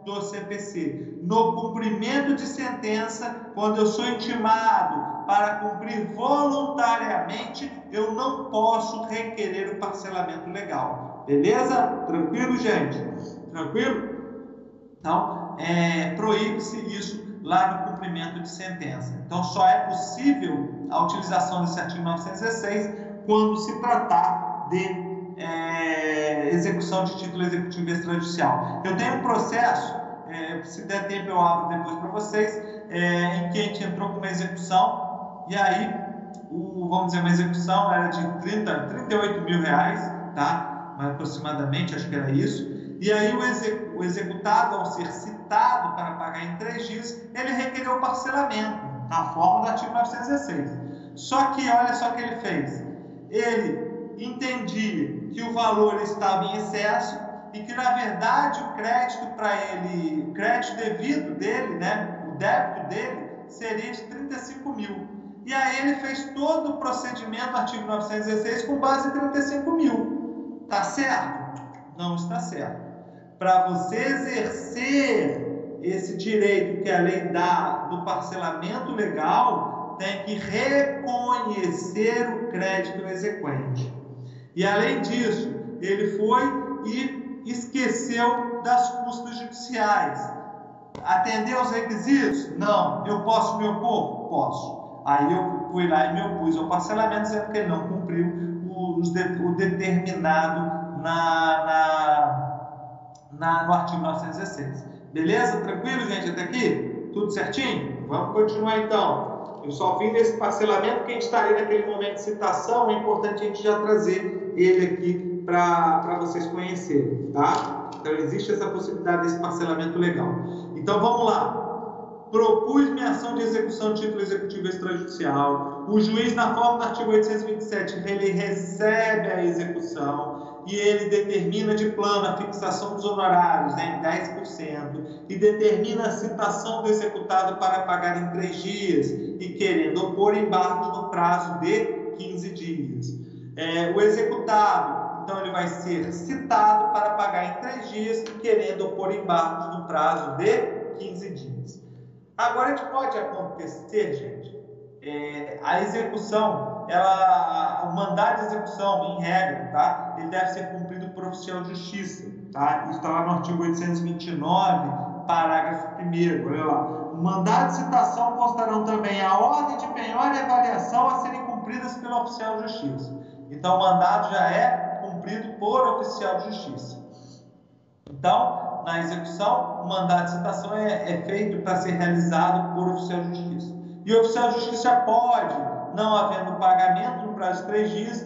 do CPC. No cumprimento de sentença, quando eu sou intimado para cumprir voluntariamente, eu não posso requerer o parcelamento legal. Beleza? Tranquilo, gente? Tranquilo? Então, é, proíbe-se isso lá no cumprimento de sentença. Então, só é possível a utilização desse artigo 916 quando se tratar de é, execução de título executivo extrajudicial. Eu tenho um processo, é, se der tempo eu abro depois para vocês, é, em que a gente entrou com uma execução e aí, o, vamos dizer, uma execução era de 30, 38 mil reais, tá? Mas aproximadamente, acho que era isso. E aí o, exec, o executado, ao ser citado para pagar em três dias, ele requereu o parcelamento, na forma do artigo 916. Só que, olha só o que ele fez. Ele entendia que o valor estava em excesso e que, na verdade, o crédito para ele, o crédito devido dele, né, o débito dele, seria de 35 mil. E aí ele fez todo o procedimento do artigo 916 com base em 35 mil. Está certo? Não está certo. Para você exercer esse direito que a lei dá do parcelamento legal, tem que reconhecer o crédito exequente. E além disso, ele foi e esqueceu das custas judiciais. Atendeu os requisitos? Não. Eu posso me opor? Posso. Aí eu fui lá e me opus ao parcelamento, dizendo que ele não cumpriu o, o determinado na, na, na, no artigo 916. Beleza? Tranquilo, gente, até aqui? Tudo certinho? Vamos continuar então. Eu só vim nesse parcelamento que a gente estaria naquele momento de citação, é importante a gente já trazer ele aqui para vocês conhecerem, tá? Então existe essa possibilidade desse parcelamento legal. Então vamos lá. Propus minha ação de execução de título executivo extrajudicial. O juiz, na forma do artigo 827, ele recebe a execução e ele determina de plano a fixação dos honorários né, em 10% e determina a citação do executado para pagar em três dias e querendo opor embargos no prazo de 15 dias. É, o executado, então, ele vai ser citado para pagar em três dias, querendo opor embargos no prazo de 15 dias. Agora, a gente pode acontecer, gente, é, a execução, ela, o mandado de execução, em regra, tá? ele deve ser cumprido por oficial de justiça. Tá? Isso está lá no artigo 829, parágrafo 1 olha lá. O mandado de citação constarão também a ordem de penhora e avaliação a serem cumpridas pelo oficial de justiça. Então, o mandado já é cumprido por oficial de justiça. Então, na execução, o mandado de citação é, é feito para ser realizado por oficial de justiça. E o oficial de justiça pode, não havendo pagamento no prazo de três dias,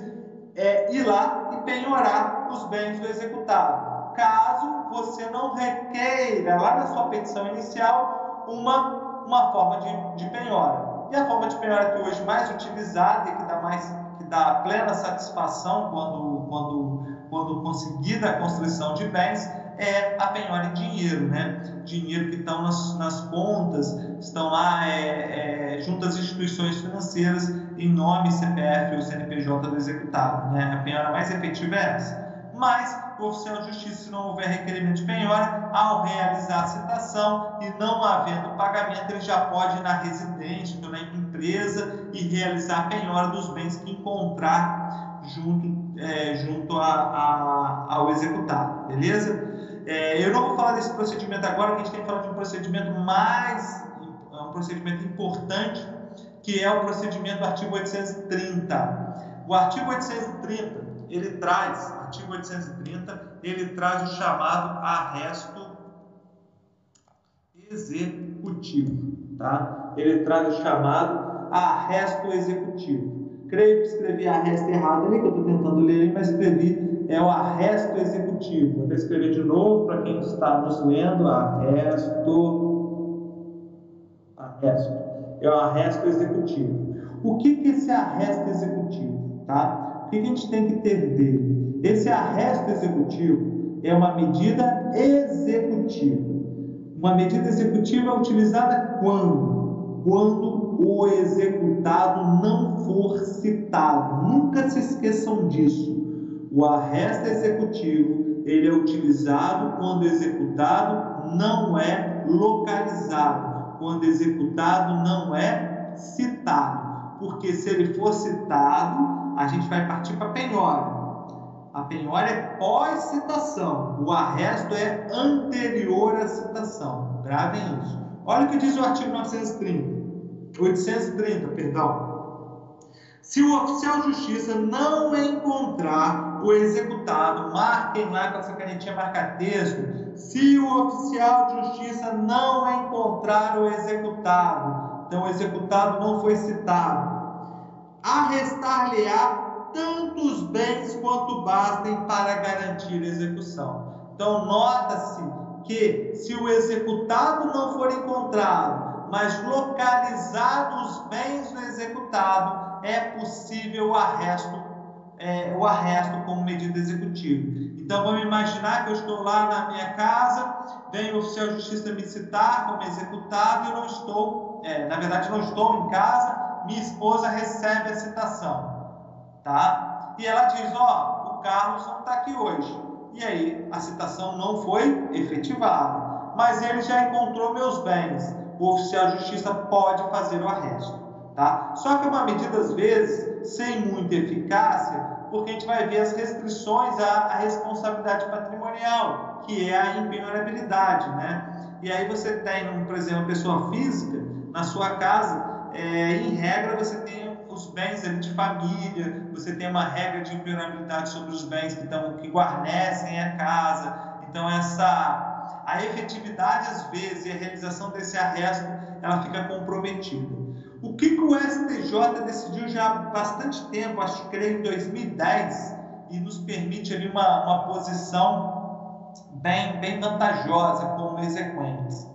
é, ir lá e penhorar os bens do executado. Caso você não requeira, lá na sua petição inicial, uma, uma forma de, de penhora. E a forma de penhora que hoje mais utilizada e que dá mais que dá plena satisfação quando, quando, quando conseguida a construção de bens é a penhora em dinheiro, né? Dinheiro que estão nas, nas contas, estão lá é, é, junto às instituições financeiras em nome CPF ou CNPJ do executado, né? A penhora mais efetiva é essa. Mas o oficial de justiça, se não houver requerimento de penhora, ao realizar a citação e não havendo pagamento, ele já pode ir na residência, então na empresa e realizar a penhora dos bens que encontrar junto, é, junto a, a, ao executado, beleza? É, eu não vou falar desse procedimento agora, que a gente tem que falar de um procedimento mais, um procedimento importante, que é o procedimento do artigo 830. O artigo 830, ele traz, artigo 830, ele traz o chamado arresto executivo, tá? Ele traz o chamado arresto executivo. Creio que escrevi arresto errado ali, que eu estou tentando ler, mas escrevi é o arresto executivo. Vou escrever de novo para quem está nos lendo: arresto. Arresto. É o arresto executivo. O que, que é esse arresto executivo? Tá? O que, que a gente tem que dele? Esse arresto executivo é uma medida executiva. Uma medida executiva é utilizada quando? Quando o executado não for citado. Nunca se esqueçam disso. O arresto executivo ele é utilizado quando executado não é localizado, quando executado não é citado. Porque se ele for citado, a gente vai partir para a penhora. A penhora é pós-citação, o arresto é anterior à citação. Gravem isso. Olha o que diz o artigo 930, 830, perdão. Se o oficial de justiça não encontrar o executado, marquem lá com essa canetinha marca-texto. Se o oficial de justiça não encontrar o executado, então o executado não foi citado, arrestar-lhe-á tantos bens quanto bastem para garantir a execução. Então, nota-se que se o executado não for encontrado, mas localizados os bens do executado, é possível o arresto, é, o arresto como medida executiva. Então vamos imaginar que eu estou lá na minha casa, vem o oficial de justiça me citar como executado e eu não estou, é, na verdade não estou em casa, minha esposa recebe a citação, tá? E ela diz, ó, oh, o Carlos não está aqui hoje. E aí a citação não foi efetivada, mas ele já encontrou meus bens. O oficial de justiça pode fazer o arresto, tá? Só que é uma medida às vezes sem muita eficácia, porque a gente vai ver as restrições à, à responsabilidade patrimonial, que é a impenhorabilidade, né? E aí você tem, por exemplo, pessoa física na sua casa, é, em regra você tem os bens de família, você tem uma regra de impenhorabilidade sobre os bens que, estão, que guarnecem a casa. Então essa a efetividade às vezes e a realização desse arresto ela fica comprometida. O que, que o STJ decidiu já há bastante tempo, acho que creio em 2010, e nos permite ali uma, uma posição bem, bem vantajosa como exequentes.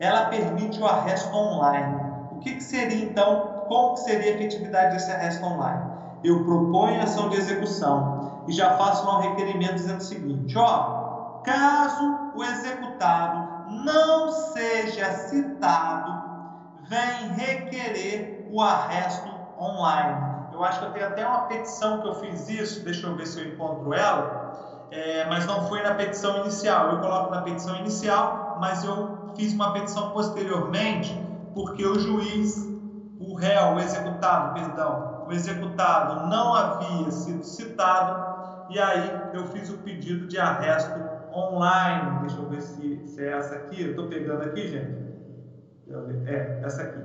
Ela permite o arresto online. O que, que seria então, como seria a efetividade desse arresto online? Eu proponho ação de execução e já faço um requerimento dizendo o seguinte: ó, caso o executado não seja citado vem requerer o arresto online. Eu acho que eu tenho até uma petição que eu fiz isso, deixa eu ver se eu encontro ela, é, mas não foi na petição inicial. Eu coloco na petição inicial, mas eu fiz uma petição posteriormente porque o juiz, o réu, o executado, perdão, o executado não havia sido citado e aí eu fiz o pedido de arresto online. Deixa eu ver se, se é essa aqui. Eu estou pegando aqui, gente. É, essa aqui.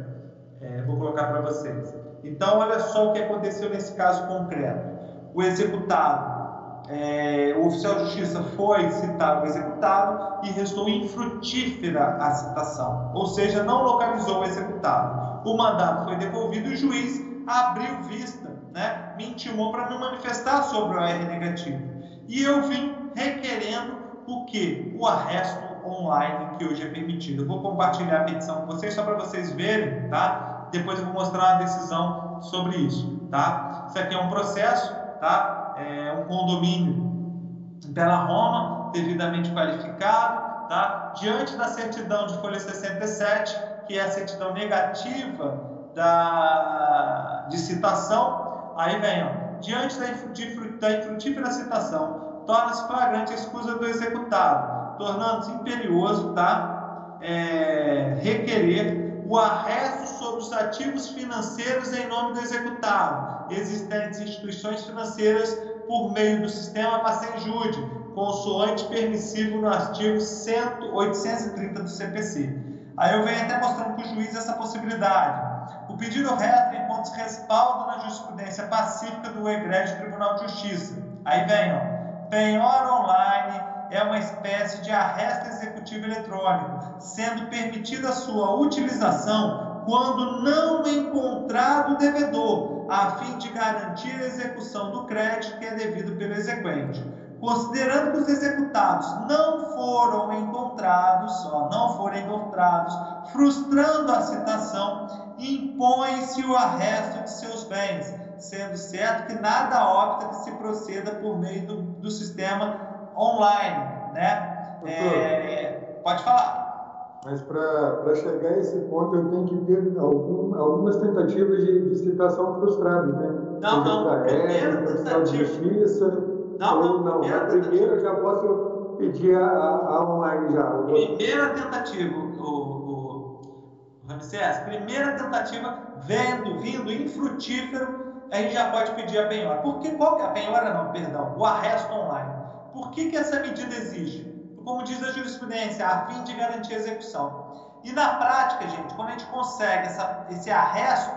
É, vou colocar para vocês. Então, olha só o que aconteceu nesse caso concreto. O executado, é, o oficial de justiça foi citar o executado e restou infrutífera a citação, ou seja, não localizou o executado. O mandato foi devolvido e o juiz abriu vista, né, me intimou para me manifestar sobre o R negativo. E eu vim requerendo o que? O arresto online que hoje é permitido. Eu vou compartilhar a petição com vocês só para vocês verem, tá? Depois eu vou mostrar uma decisão sobre isso, tá? Isso aqui é um processo, tá? É um condomínio pela Roma, devidamente qualificado, tá? Diante da certidão de folha 67, que é a certidão negativa da, de citação, aí vem, ó, diante da, infrutífera citação, torna-se flagrante a escusa do executado, tornando-se imperioso tá? É, requerer o arresto sobre os ativos financeiros em nome do executado, existentes instituições financeiras por meio do sistema Passenjude, consoante permissivo no artigo 830 do CPC. Aí eu venho até mostrando para o juiz essa possibilidade. O pedido reto encontra respaldo na jurisprudência pacífica do egrégio Tribunal de Justiça. Aí vem, ó, penhora online é uma espécie de arresto executivo eletrônico, sendo permitida sua utilização quando não encontrado o devedor, a fim de garantir a execução do crédito que é devido pelo exequente. Considerando que os executados não foram encontrados, não foram encontrados, frustrando a citação, impõe-se o arresto de seus bens, sendo certo que nada opta que se proceda por meio do, do sistema online, né? É, pode falar. Mas para chegar a esse ponto eu tenho que ter algum, algumas tentativas de, de citação frustradas, né? Não, não. Primeira tentativa. De justiça, não, não. não. Primeira, primeira eu já posso pedir a, a, online já. Primeira tentativa, o, o, Ramsés, primeira tentativa, vendo, vindo infrutífero, a gente já pode pedir a penhora. Por que qual que é a penhora não, perdão, o arresto online. Por que, que essa medida existe? Como diz a jurisprudência, a fim de garantir a execução. E na prática, gente, quando a gente consegue essa, esse arresto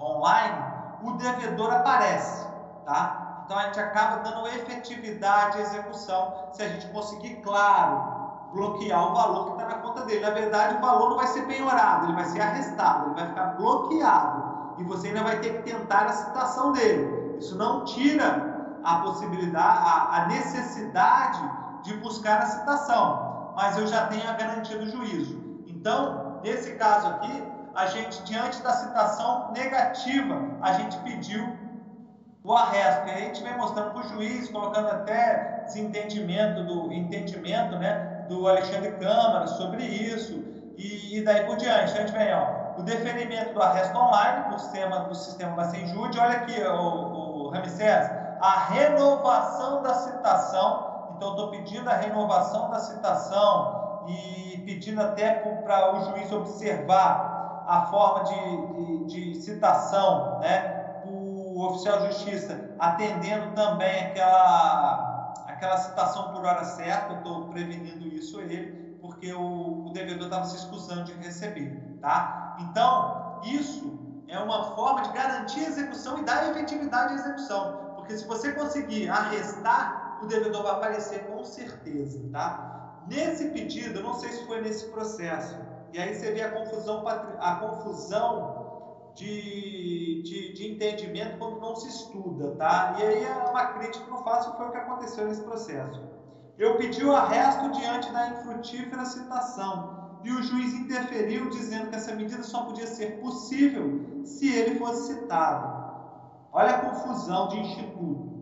online, o devedor aparece, tá? Então a gente acaba dando efetividade à execução se a gente conseguir, claro, bloquear o valor que está na conta dele. Na verdade, o valor não vai ser penhorado, ele vai ser arrestado, ele vai ficar bloqueado. e você ainda vai ter que tentar a citação dele. Isso não tira a possibilidade, a, a necessidade de buscar a citação, mas eu já tenho a garantia do juízo. Então, nesse caso aqui, a gente, diante da citação negativa, a gente pediu o arresto. E a gente vem mostrando para o juiz, colocando até desentendimento do entendimento né, do Alexandre Câmara sobre isso, e, e daí por diante. A gente vem, ó, o deferimento do arresto online por sistema, do sistema Bacenjude, olha aqui, o, o Ramsés, a renovação da citação, então estou pedindo a renovação da citação e pedindo até para o juiz observar a forma de, de, de citação, né? O oficial de justiça atendendo também aquela, aquela citação por hora certa, estou prevenindo isso ele, porque o, o devedor estava se excusando de receber, tá? Então, isso é uma forma de garantir a execução e dar efetividade à execução, porque se você conseguir arrestar, o devedor vai aparecer com certeza, tá? Nesse pedido, eu não sei se foi nesse processo, e aí você vê a confusão, a confusão de, de, de, entendimento quando não se estuda, tá? E aí é uma crítica que eu faço foi o que aconteceu nesse processo. Eu pedi o arresto diante da infrutífera citação e o juiz interferiu dizendo que essa medida só podia ser possível se ele fosse citado. Olha a confusão de instituto.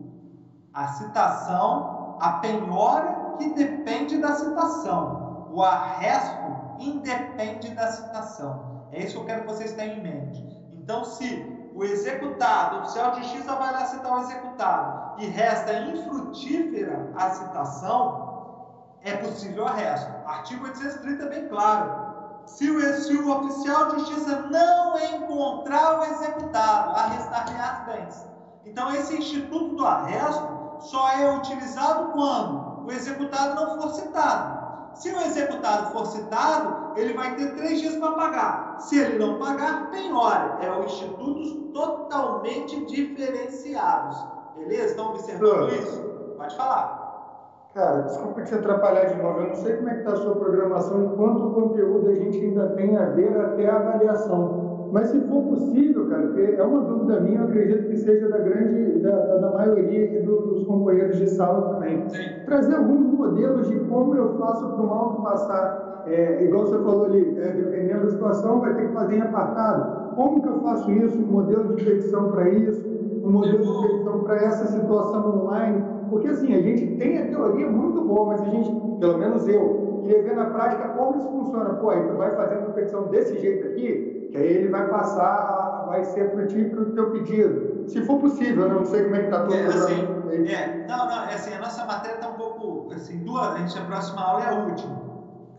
A citação, a penhora que depende da citação. O arresto independe da citação. É isso que eu quero que vocês tenham em mente. Então, se o executado, o oficial de justiça vai lá citar o executado e resta infrutífera a citação, é possível arresto. Artigo 830 é bem claro. Se o, se o oficial de justiça não encontrar o executado, arrestar-lhe as bens. Então, esse instituto do arresto só é utilizado quando o executado não for citado. Se o executado for citado, ele vai ter três dias para pagar. Se ele não pagar, penhora. É o institutos totalmente diferenciados. Beleza? Estão observando isso? Pode falar. Cara, desculpa te atrapalhar de novo. Eu não sei como é que está a sua programação, quanto conteúdo a gente ainda tem a ver até a avaliação. Mas se for possível, cara, é uma dúvida minha, eu acredito que seja da grande, da, da, maioria dos companheiros de sala também. Sim. Trazer alguns modelos de como eu faço para um auto passar, é, igual você falou ali, é, dependendo da situação, vai ter que fazer em apartado. Como que eu faço isso? Um modelo de petição para isso, um modelo de petição para essa situação online. Porque assim, a gente tem a teoria muito boa, mas a gente, pelo menos eu, queria ver na prática como isso funciona. Pô, aí tu vai fazendo a petição desse jeito aqui, que aí ele vai passar, vai ser frutífero o teu pedido. Se for possível, eu não sei como é que está todo é, assim, é, Não, não, é assim, a nossa matéria está um pouco, assim, duas, a gente, a próxima aula é a última.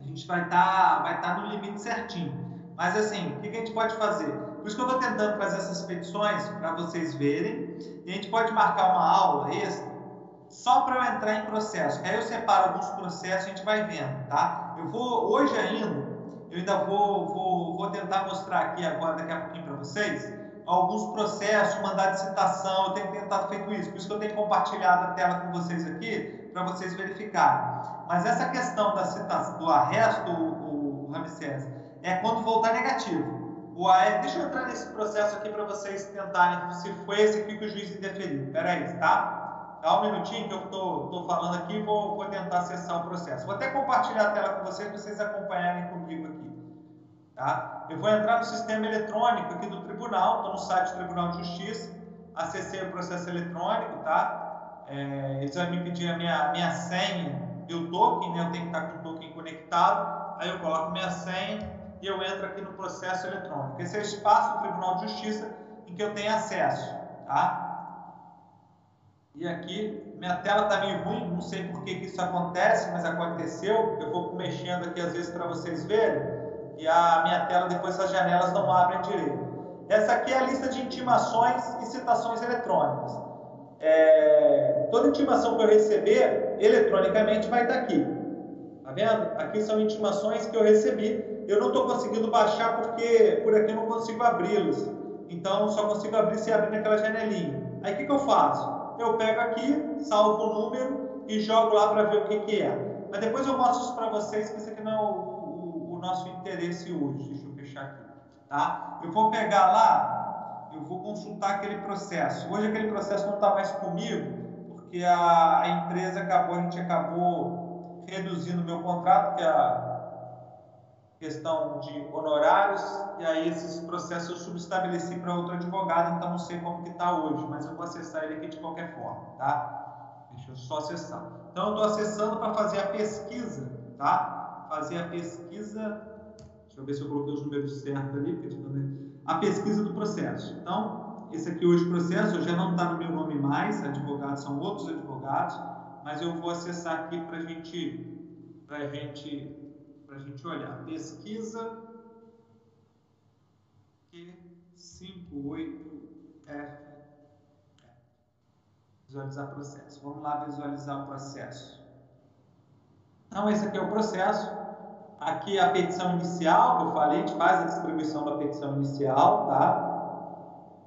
A gente vai estar tá, vai tá no limite certinho. Mas assim, o que, que a gente pode fazer? Por isso que eu estou tentando fazer essas petições para vocês verem. E a gente pode marcar uma aula extra só para eu entrar em processo. Aí eu separo alguns processos a gente vai vendo, tá? Eu vou, hoje ainda, eu ainda vou, vou, vou tentar mostrar aqui agora, daqui a pouquinho para vocês, alguns processos, mandar de citação, eu tenho tentado feito isso, por isso que eu tenho compartilhado a tela com vocês aqui, para vocês verificarem. Mas essa questão da citação, do arresto, o, o Ramsés, é quando voltar negativo. O AR, deixa eu entrar nesse processo aqui para vocês tentarem, se foi esse aqui que o juiz interferiu. Espera aí, tá? Dá um minutinho que eu estou falando aqui e vou, vou tentar acessar o processo. Vou até compartilhar a tela com vocês, para vocês acompanharem comigo aqui. Tá? Eu vou entrar no sistema eletrônico aqui do tribunal, estou no site do Tribunal de Justiça, acessei o processo eletrônico, tá? É, eles vão me pedir a minha, minha senha e o token, né? Eu tenho que estar com o token conectado, aí eu coloco minha senha e eu entro aqui no processo eletrônico. Esse é o espaço do Tribunal de Justiça em que eu tenho acesso, tá? E aqui, minha tela está meio ruim, não sei por que, que isso acontece, mas aconteceu. Eu vou mexendo aqui às vezes para vocês verem e a minha tela depois as janelas não abrem direito. Essa aqui é a lista de intimações e citações eletrônicas. É, toda intimação que eu receber eletronicamente vai estar aqui. Tá vendo? Aqui são intimações que eu recebi. Eu não estou conseguindo baixar porque por aqui eu não consigo abri-las. Então só consigo abrir se abrir naquela janelinha. Aí o que, que eu faço? Eu pego aqui, salvo o número e jogo lá para ver o que, que é. Mas depois eu mostro isso para vocês que isso aqui não é o o nosso interesse hoje. Deixa eu fechar aqui. Tá? Eu vou pegar lá, eu vou consultar aquele processo. Hoje aquele processo não está mais comigo, porque a, a, empresa acabou, a gente acabou reduzindo o meu contrato, que a questão de honorários, e aí esses processos eu subestabeleci para outro advogado, então não sei como que está hoje, mas eu vou acessar ele aqui de qualquer forma, tá? Deixa eu só acessar. Então eu estou acessando para fazer a pesquisa, tá? Fazer a pesquisa, deixa eu ver se eu coloquei os números certos ali, porque a pesquisa do processo. Então, esse aqui hoje processo já não está no meu nome mais, advogados são outros advogados, mas eu vou acessar aqui para gente, a gente para a gente olhar. Pesquisa Q58F. Visualizar processo. Vamos lá visualizar o processo. Então, esse aqui é o processo. Aqui é a petição inicial, que eu falei, a gente faz a distribuição da petição inicial, tá?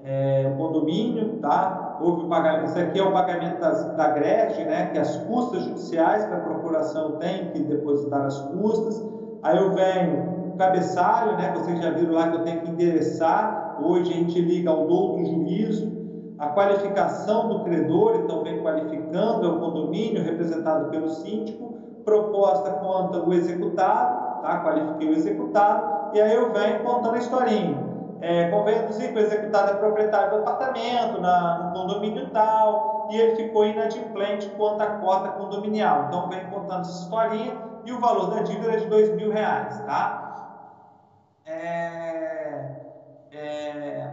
É, o condomínio, tá? Houve o pagamento, isso aqui é o pagamento das, da GREG, né? Que é as custas judiciais que a procuração tem que depositar as custas. Aí eu venho cabeçalho, né? Vocês já viram lá que eu tenho que endereçar. Hoje a gente liga ao douto juízo. A qualificação do credor, então vem qualificando, é o condomínio representado pelo síndico. Proposta conta o executado, tá? Qualifiquei o executado. E aí eu venho contando a historinha. É, convém deduzir que o executado é proprietário do apartamento, na, no condomínio tal, e ele ficou inadimplente quanto à cota condominial. Então, vem contando essa historinha e o valor da dívida é de dois mil reais, tá? É, é,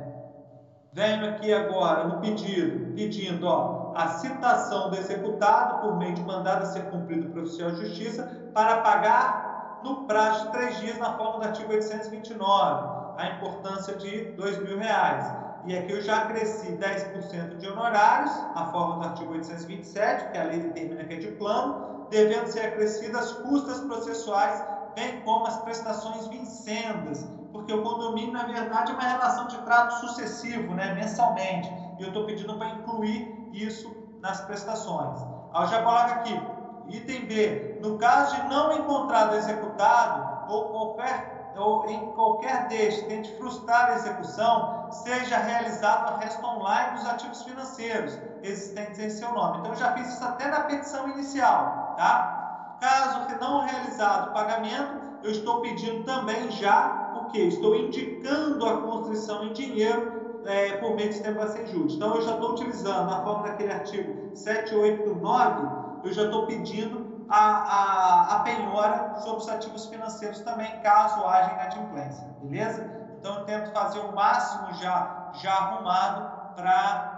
venho aqui agora no pedido, pedindo ó, a citação do executado por meio de mandado a ser cumprido pelo oficial de justiça para pagar no prazo de três dias na forma do artigo 829 a importância de dois mil reais. E aqui eu já acresci 10% de honorários, na forma do artigo 827, que a lei determina que é de plano, devendo ser acrescidas custas processuais, bem como as prestações vincendas, porque o condomínio, na verdade, é uma relação de trato sucessivo, né, mensalmente, e eu estou pedindo para incluir isso nas prestações. Aí já coloca aqui, item B, no caso de não encontrado executado ou qualquer ou em qualquer destes tente frustrar a execução, seja realizado a resta online dos ativos financeiros existentes em seu nome. Então, eu já fiz isso até na petição inicial, tá? Caso não realizado o pagamento, eu estou pedindo também já o que? Estou indicando a construção em dinheiro é, por meio do sistema sem juros. Então, eu já estou utilizando a forma daquele artigo 789, eu já estou pedindo a, a, a penhora sobre os ativos financeiros também, caso haja inadimplência, beleza? Então eu tento fazer o máximo já, já arrumado para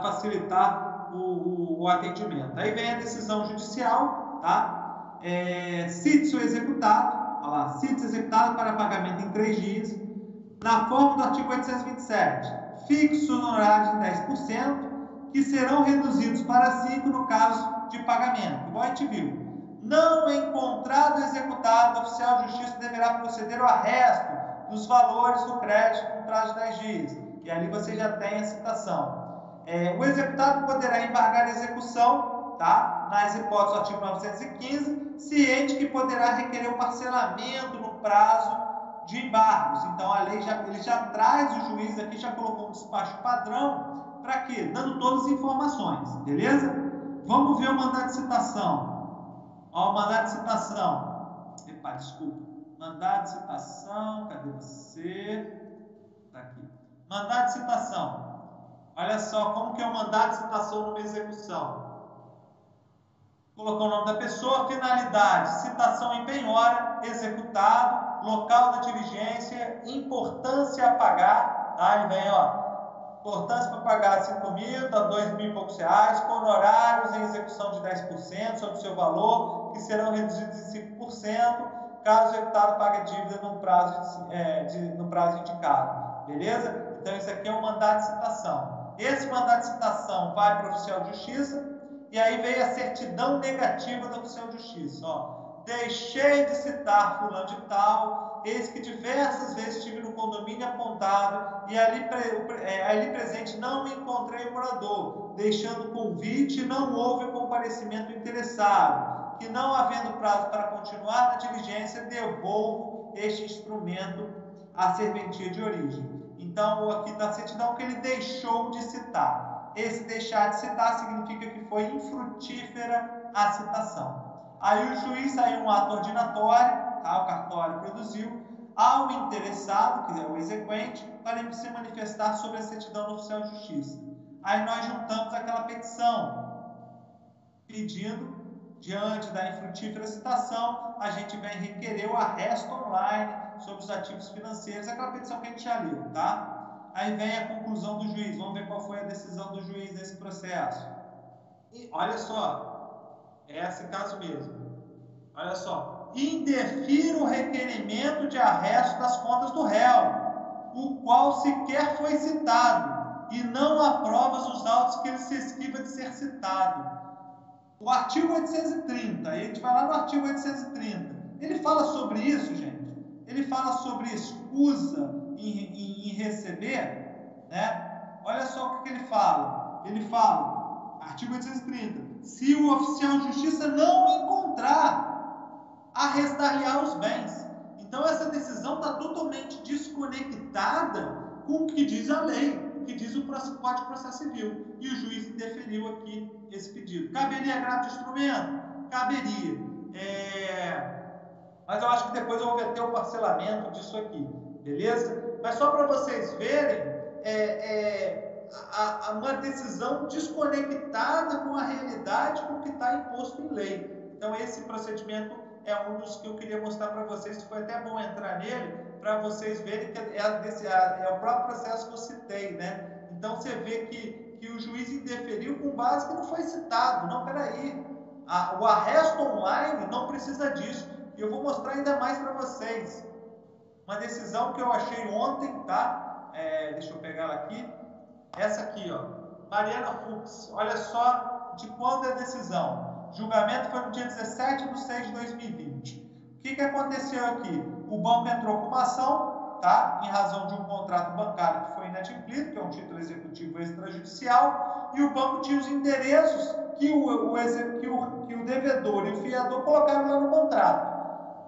facilitar o, o, o, atendimento. Aí vem a decisão judicial, tá? É, sítio executado, olha lá, sítio executado para pagamento em três dias, na forma do artigo 827, fixo honorário de 10%, que serão reduzidos para 5 no caso de pagamento. Igual a gente viu. Não encontrado executado, o oficial de justiça deverá proceder ao arresto dos valores do crédito no prazo de 10 dias. E ali você já tem a citação. É, o executado poderá embargar a execução, tá? nas hipóteses do artigo 915, ciente que poderá requerer o um parcelamento no prazo de embargos. Então, a lei já, ele já traz o juiz aqui, já colocou um despacho padrão para quê? Dando todas as informações, beleza? Vamos ver o mandato de citação. Ó, o mandato de citação. Epa, desculpa. Mandato de citação, cadê você? Está aqui. Mandato de citação. Olha só como que é o mandato de citação numa execução. Colocou o nome da pessoa, finalidade, citação em penhora, executado, local da diligência, importância a pagar, tá? Ele vem, ó, Importância para pagar 5 mil, dá 2 mil e poucos reais, com honorários em execução de 10% sobre o seu valor, que serão reduzidos em 5%, caso o executado pague a dívida no prazo, de, é, de, no prazo indicado. Beleza? Então, isso aqui é um mandato de citação. Esse mandato de citação vai para o oficial de justiça, e aí vem a certidão negativa do oficial de justiça. Ó, deixei de citar fulano de tal, eis que diversas vezes estive no condomínio apontado e ali, é, ali presente não me encontrei morador, deixando convite não houve comparecimento interessado, que não havendo prazo para continuar na diligência, devolvo este instrumento a serventia de origem. Então, aqui da certidão que ele deixou de citar. Esse deixar de citar significa que foi infrutífera a citação. Aí o juiz saiu um ato ordinatório, tá? o cartório produziu, ao interessado, que é o exequente, para se manifestar sobre a certidão do oficial de justiça. Aí nós juntamos aquela petição, pedindo, diante da infrutífera citação, a gente vem requerer o arresto online sobre os ativos financeiros, aquela petição que a gente já leu, tá? Aí vem a conclusão do juiz, vamos ver qual foi a decisão do juiz nesse processo. E olha só, é esse caso mesmo. Olha só, indefira o requerimento de arresto das contas do réu, o qual sequer foi citado, e não aprova os autos que ele se esquiva de ser citado. O artigo 830, a gente vai lá no artigo 830, ele fala sobre isso, gente. Ele fala sobre escusa em, em, em receber, né? Olha só o que, que ele fala. Ele fala, artigo 830, se o oficial de justiça não encontrar arrestar-lhe os bens. Então essa decisão está totalmente desconectada com o que diz a lei, o que diz o Código de Processo Civil. E o juiz deferiu aqui esse pedido. Caberia agravo de instrumento? Caberia. É... Mas eu acho que depois eu vou ter o parcelamento disso aqui, beleza? Mas só para vocês verem, é, é, a, a, uma decisão desconectada com a realidade, com o que está imposto em lei. Então, esse procedimento é um dos que eu queria mostrar para vocês, foi até bom entrar nele, para vocês verem que é, desse, é, o próprio processo que eu citei, né? Então você vê que, que o juiz indeferiu com base que não foi citado. Não, peraí, a, o arresto online não precisa disso. E eu vou mostrar ainda mais para vocês. Uma decisão que eu achei ontem, tá? É, deixa eu pegar ela aqui. Essa aqui, ó. Mariana Fux. Olha só de quando é a decisão. Julgamento foi no dia 17 de 6 de 2020. O que, que aconteceu aqui? O banco entrou com uma ação, tá? em razão de um contrato bancário que foi inadimplido, que é um título executivo extrajudicial, e o banco tinha os endereços que o, o, que o, que o devedor e o fiador colocaram lá no contrato.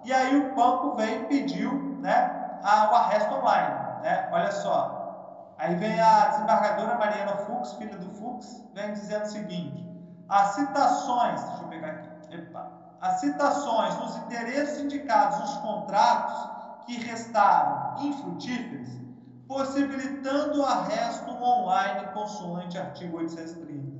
E aí o banco veio e pediu né, a, o arresto online. Né? Olha só. Aí vem a desembargadora Mariana Fux, filha do Fux, vem dizendo o seguinte: as citações, deixa eu pegar aqui, epa, as citações nos endereços indicados nos contratos que restaram infrutíferos, possibilitando o arresto online consoante artigo 830.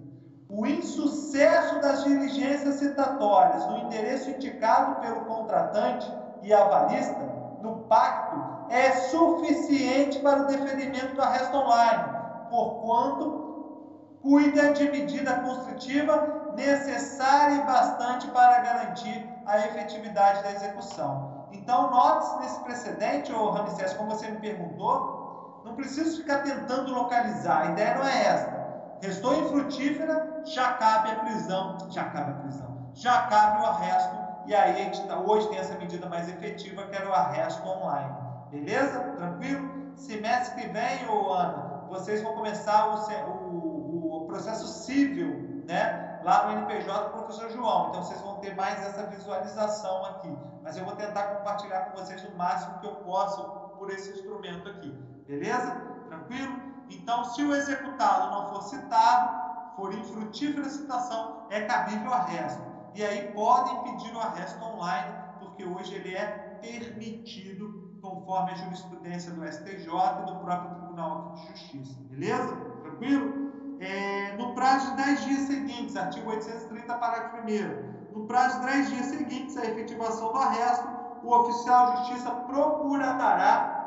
O insucesso das diligências citatórias no endereço indicado pelo contratante e avalista no pacto é suficiente para o deferimento do arresto online, porquanto cuida de medida construtiva necessária e bastante para garantir a efetividade da execução. Então, note-se nesse precedente, ô Ramsés, como você me perguntou, não preciso ficar tentando localizar, a ideia não é esta. Restou infrutífera, já cabe a prisão, já cabe a prisão, já cabe o arresto, e aí a gente tá, hoje tem essa medida mais efetiva, que era o arresto online. Beleza? Tranquilo? Semestre que vem, ô Ana, vocês vão começar o, o processo civil, né? Lá no NPJ do professor João. Então vocês vão ter mais essa visualização aqui. Mas eu vou tentar compartilhar com vocês o máximo que eu posso por esse instrumento aqui. Beleza? Tranquilo? Então, se o executado não for citado, for infrutífera citação, é cabível o arresto. E aí podem pedir o arresto online, porque hoje ele é permitido conforme a jurisprudência do STJ e do próprio Tribunal de Justiça. Beleza? Tranquilo? é, no prazo de 10 dias seguintes, artigo 830, parágrafo 1 no prazo de 10 dias seguintes à efetivação do arresto, o oficial de justiça procurará,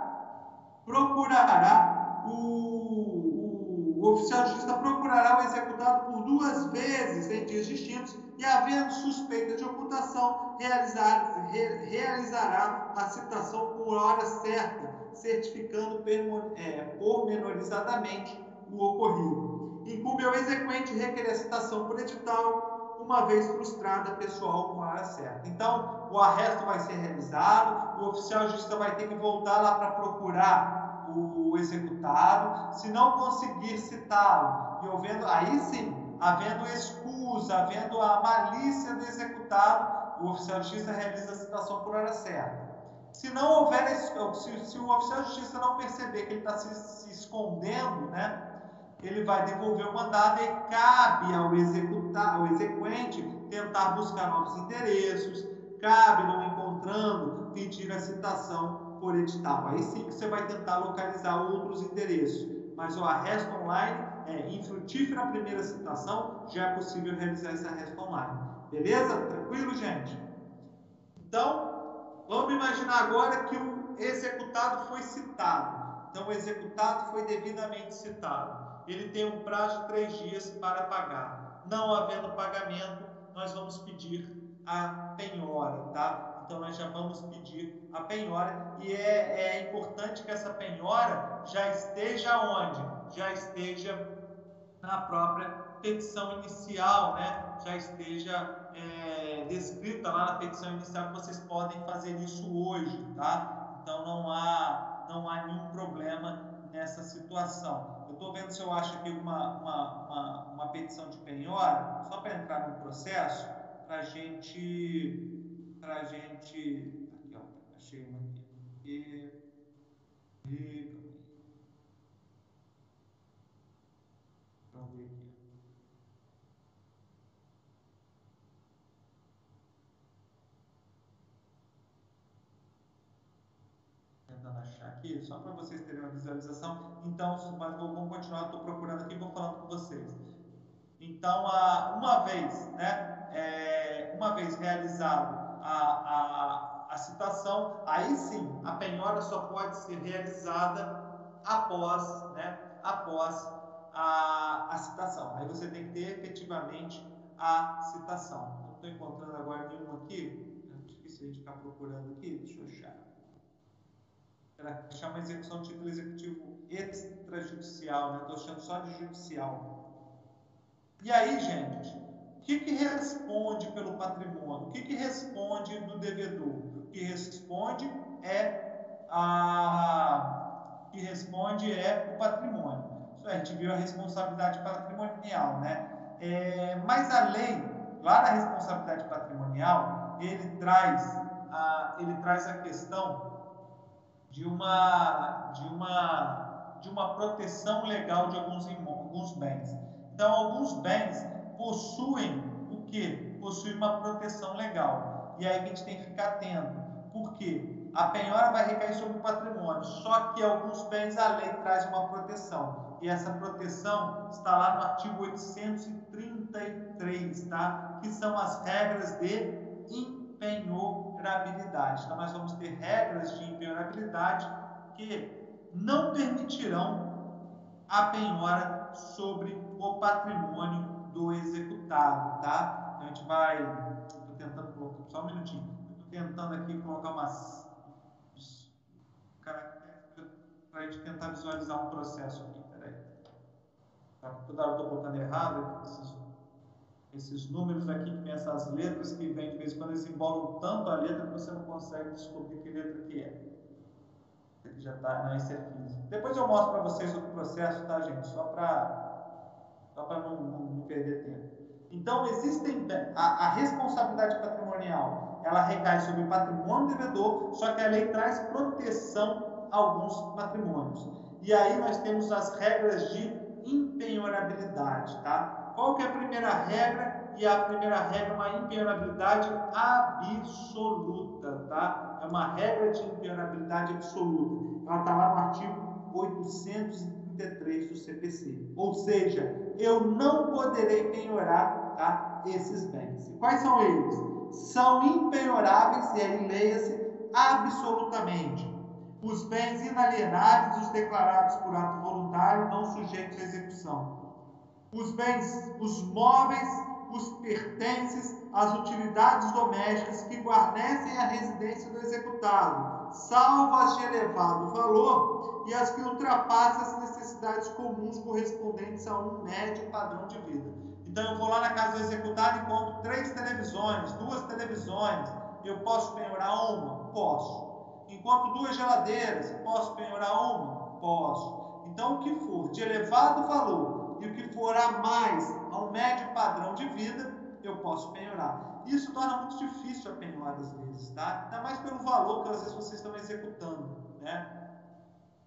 procurará, o, o, oficial de justiça procurará o executado por duas vezes em dias distintos e, havendo suspeita de ocultação, realizar, re, realizará a citação por hora certa, certificando é, pormenorizadamente o ocorrido incumbe ao exequente requerer a citação por edital, uma vez frustrada pessoal com a hora certa. Então, o arresto vai ser realizado, o oficial de justiça vai ter que voltar lá para procurar o executado, se não conseguir citá-lo, e havendo, aí sim, havendo excusa, havendo a malícia do executado, o oficial de justiça realiza a citação por hora certa. Se não houver, se, se o oficial de justiça não perceber que ele está se, se, escondendo, né, ele vai devolver o mandado e cabe ao executar, ao exequente tentar buscar novos endereços, cabe, não encontrando, pedir a citação por edital. Aí sim que você vai tentar localizar outros endereços. Mas o arresto online é infrutífero a primeira citação, já é possível realizar esse arresto online. Beleza? Tranquilo, gente? Então, vamos imaginar agora que o executado foi citado. Então, o executado foi devidamente citado. Ele tem um prazo de três dias para pagar. Não havendo pagamento, nós vamos pedir a penhora, tá? Então, nós já vamos pedir a penhora e é, é importante que essa penhora já esteja onde? Já esteja na própria petição inicial, né? Já esteja é, descrita lá na petição inicial que vocês podem fazer isso hoje, tá? Então não há, não há nenhum problema nessa situação. Eu estou vendo se eu acho aqui uma, uma, uma, uma petição de penhora, só para entrar no processo, para gente, para gente, aqui ó, achei uma aqui. E, e aqui, só para vocês terem uma visualização. Então, mas vamos continuar, estou procurando aqui vou falando com vocês. Então, a, uma vez, né, é, uma vez realizado a, a, a citação, aí sim, a penhora só pode ser realizada após, né, após a, a citação. Aí você tem que ter efetivamente a citação. Não estou encontrando agora nenhuma aqui. Esqueci de ficar procurando aqui. Deixa eu achar para chama execução de título executivo extrajudicial, né? Estou achando só de judicial. E aí, gente, que, que responde pelo patrimônio? O que, que responde do devedor? O que responde é a que responde é o patrimônio. A gente viu a responsabilidade patrimonial, né? É, mas a lei, lá na responsabilidade patrimonial, ele traz a, ele traz a questão de uma, de uma, de uma proteção legal de alguns, alguns bens. Então, alguns bens possuem o que? Possuem uma proteção legal. E aí a gente tem que ficar atento. Por quê? A penhora vai recair sobre o patrimônio, só que alguns bens a lei traz uma proteção. E essa proteção está lá no artigo 833, tá? Que são as regras de impenhorabilidade. Então, nós vamos ter regras de impenhorabilidade que não permitirão a penhora sobre o patrimônio do executado, tá? Então, a gente vai... Estou tentando colocar... Só um minutinho. Estou tentando aqui colocar umas características para a gente tentar visualizar um processo aqui. Peraí. Tá? Toda hora estou colocando errado, esses esses números aqui que tem essas letras que vem de vez em quando eles embolam tanto a letra que você não consegue descobrir que letra que é. Aqui já está, não, esse é físico. Depois eu mostro para vocês o processo, tá, gente? Só para só para não, não, não, perder tempo. Então, existem a, a, responsabilidade patrimonial, ela recai sobre o patrimônio do devedor, só que a lei traz proteção a alguns patrimônios. E aí nós temos as regras de impenhorabilidade, tá? qual que é a primeira regra? E a primeira regra é uma impenhorabilidade absoluta, tá? É uma regra de impenhorabilidade absoluta. Ela está lá no artigo 833 do CPC. Ou seja, eu não poderei penhorar tá, esses bens. Quais são eles? São impenhoráveis, e aí leia-se, absolutamente. Os bens inalienáveis, os declarados por ato voluntário, não sujeitos à execução os bens, os móveis, os pertences, as utilidades domésticas que guarnecem a residência do executado, salvo as de elevado valor e as que ultrapassam as necessidades comuns correspondentes a um médio padrão de vida. Então eu vou lá na casa do executado e encontro três televisões, duas televisões. Eu posso penhorar uma? Posso. Encontro duas geladeiras, posso penhorar uma? Posso. Então o que for de elevado valor e o que for a mais ao médio padrão de vida, eu posso penhorar. Isso torna muito difícil a penhora às vezes, tá? Ainda mais pelo valor que às vezes vocês estão executando, né?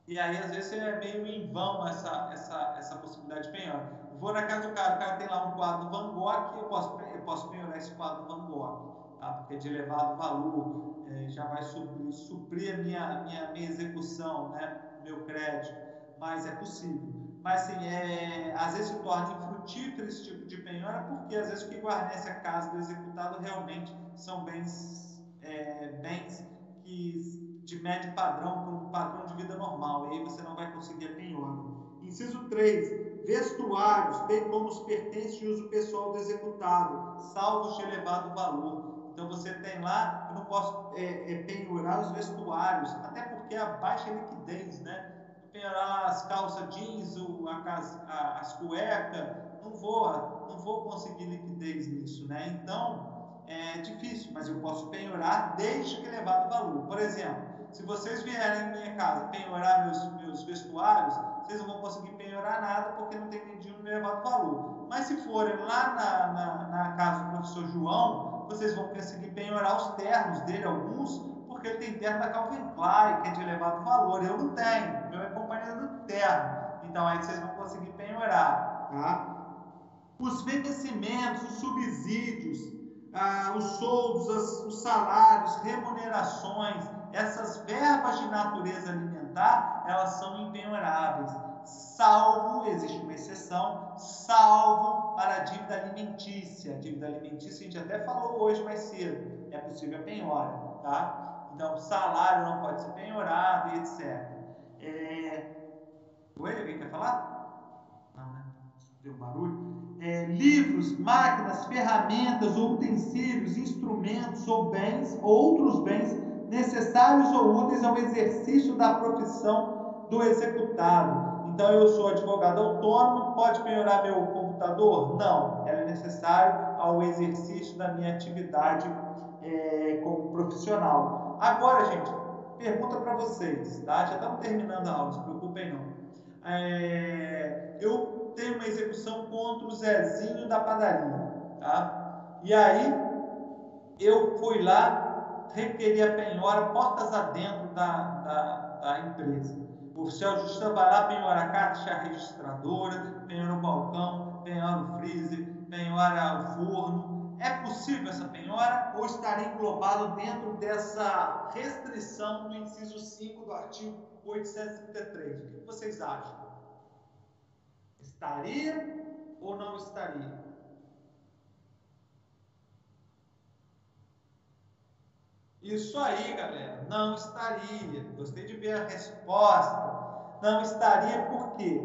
E aí, às vezes, é meio em vão essa, essa, essa possibilidade de penhora. Vou na casa do cara, o cara tem lá um quadro Van Gogh, eu posso, eu posso penhorar esse quadro Van Gogh, tá? porque é de elevado valor, é, já vai suprir, suprir a minha, minha, minha execução, né? meu crédito, mas é possível. Mas, assim, é, às vezes se torna infrutífero esse tipo de penhora, porque às vezes o que guarnece a casa do executado realmente são bens, é, bens que de médio padrão para um padrão de vida normal, e aí você não vai conseguir a penhora. Inciso 3. Vestuários, bem como os pertences de uso pessoal do executado, salvos de elevado valor. Então você tem lá, eu não posso é, é, penhorar os vestuários, até porque a baixa liquidez, né? Penhorar as calças jeans, a, a, as cuecas, não vou, não vou conseguir liquidez nisso, né? Então é difícil, mas eu posso penhorar desde que elevado valor. Por exemplo, se vocês vierem em minha casa penhorar meus, meus vestuários, vocês não vão conseguir penhorar nada porque não tem nenhum elevado valor. Mas se forem lá na, na, na, casa do professor João, vocês vão conseguir penhorar os ternos dele, alguns, porque ele tem terno da Calvin Klein, que é de elevado valor. Eu não tenho, meu é companheiro do terno. Então aí vocês vão conseguir penhorar. Tá? Os vencimentos, os subsídios, ah, os soldos, as, os salários, remunerações, essas verbas de natureza alimentar, elas são impenhoráveis, salvo, existe uma exceção, salvo para a dívida alimentícia. A dívida alimentícia a gente até falou hoje mais cedo, é possível a penhora, tá? Então, salário não pode ser penhorado e etc. É... Oi, alguém quer falar? Não, né? Deu um barulho. É, livros, máquinas, ferramentas, utensílios, instrumentos ou bens, outros bens necessários ou úteis ao exercício da profissão do executado. Então, eu sou advogado autônomo, pode penhorar meu computador? Não, ela é necessário ao exercício da minha atividade é, como profissional. Agora, gente, pergunta para vocês, tá? Já estamos terminando a aula, não se preocupem não. É, eu tenho uma execução contra o Zezinho da padaria, tá? E aí, eu fui lá requeria penhora portas adentro da, da, da empresa. O oficial justiça vai lá, penhora a caixa registradora, penhora o balcão, penhora o freezer, penhora o forno. É possível essa penhora ou estaria englobado dentro dessa restrição do inciso 5 do artigo 833? O que vocês acham? Estaria ou não estaria? Isso aí, galera, não estaria. Gostei de ver a resposta. Não estaria por quê?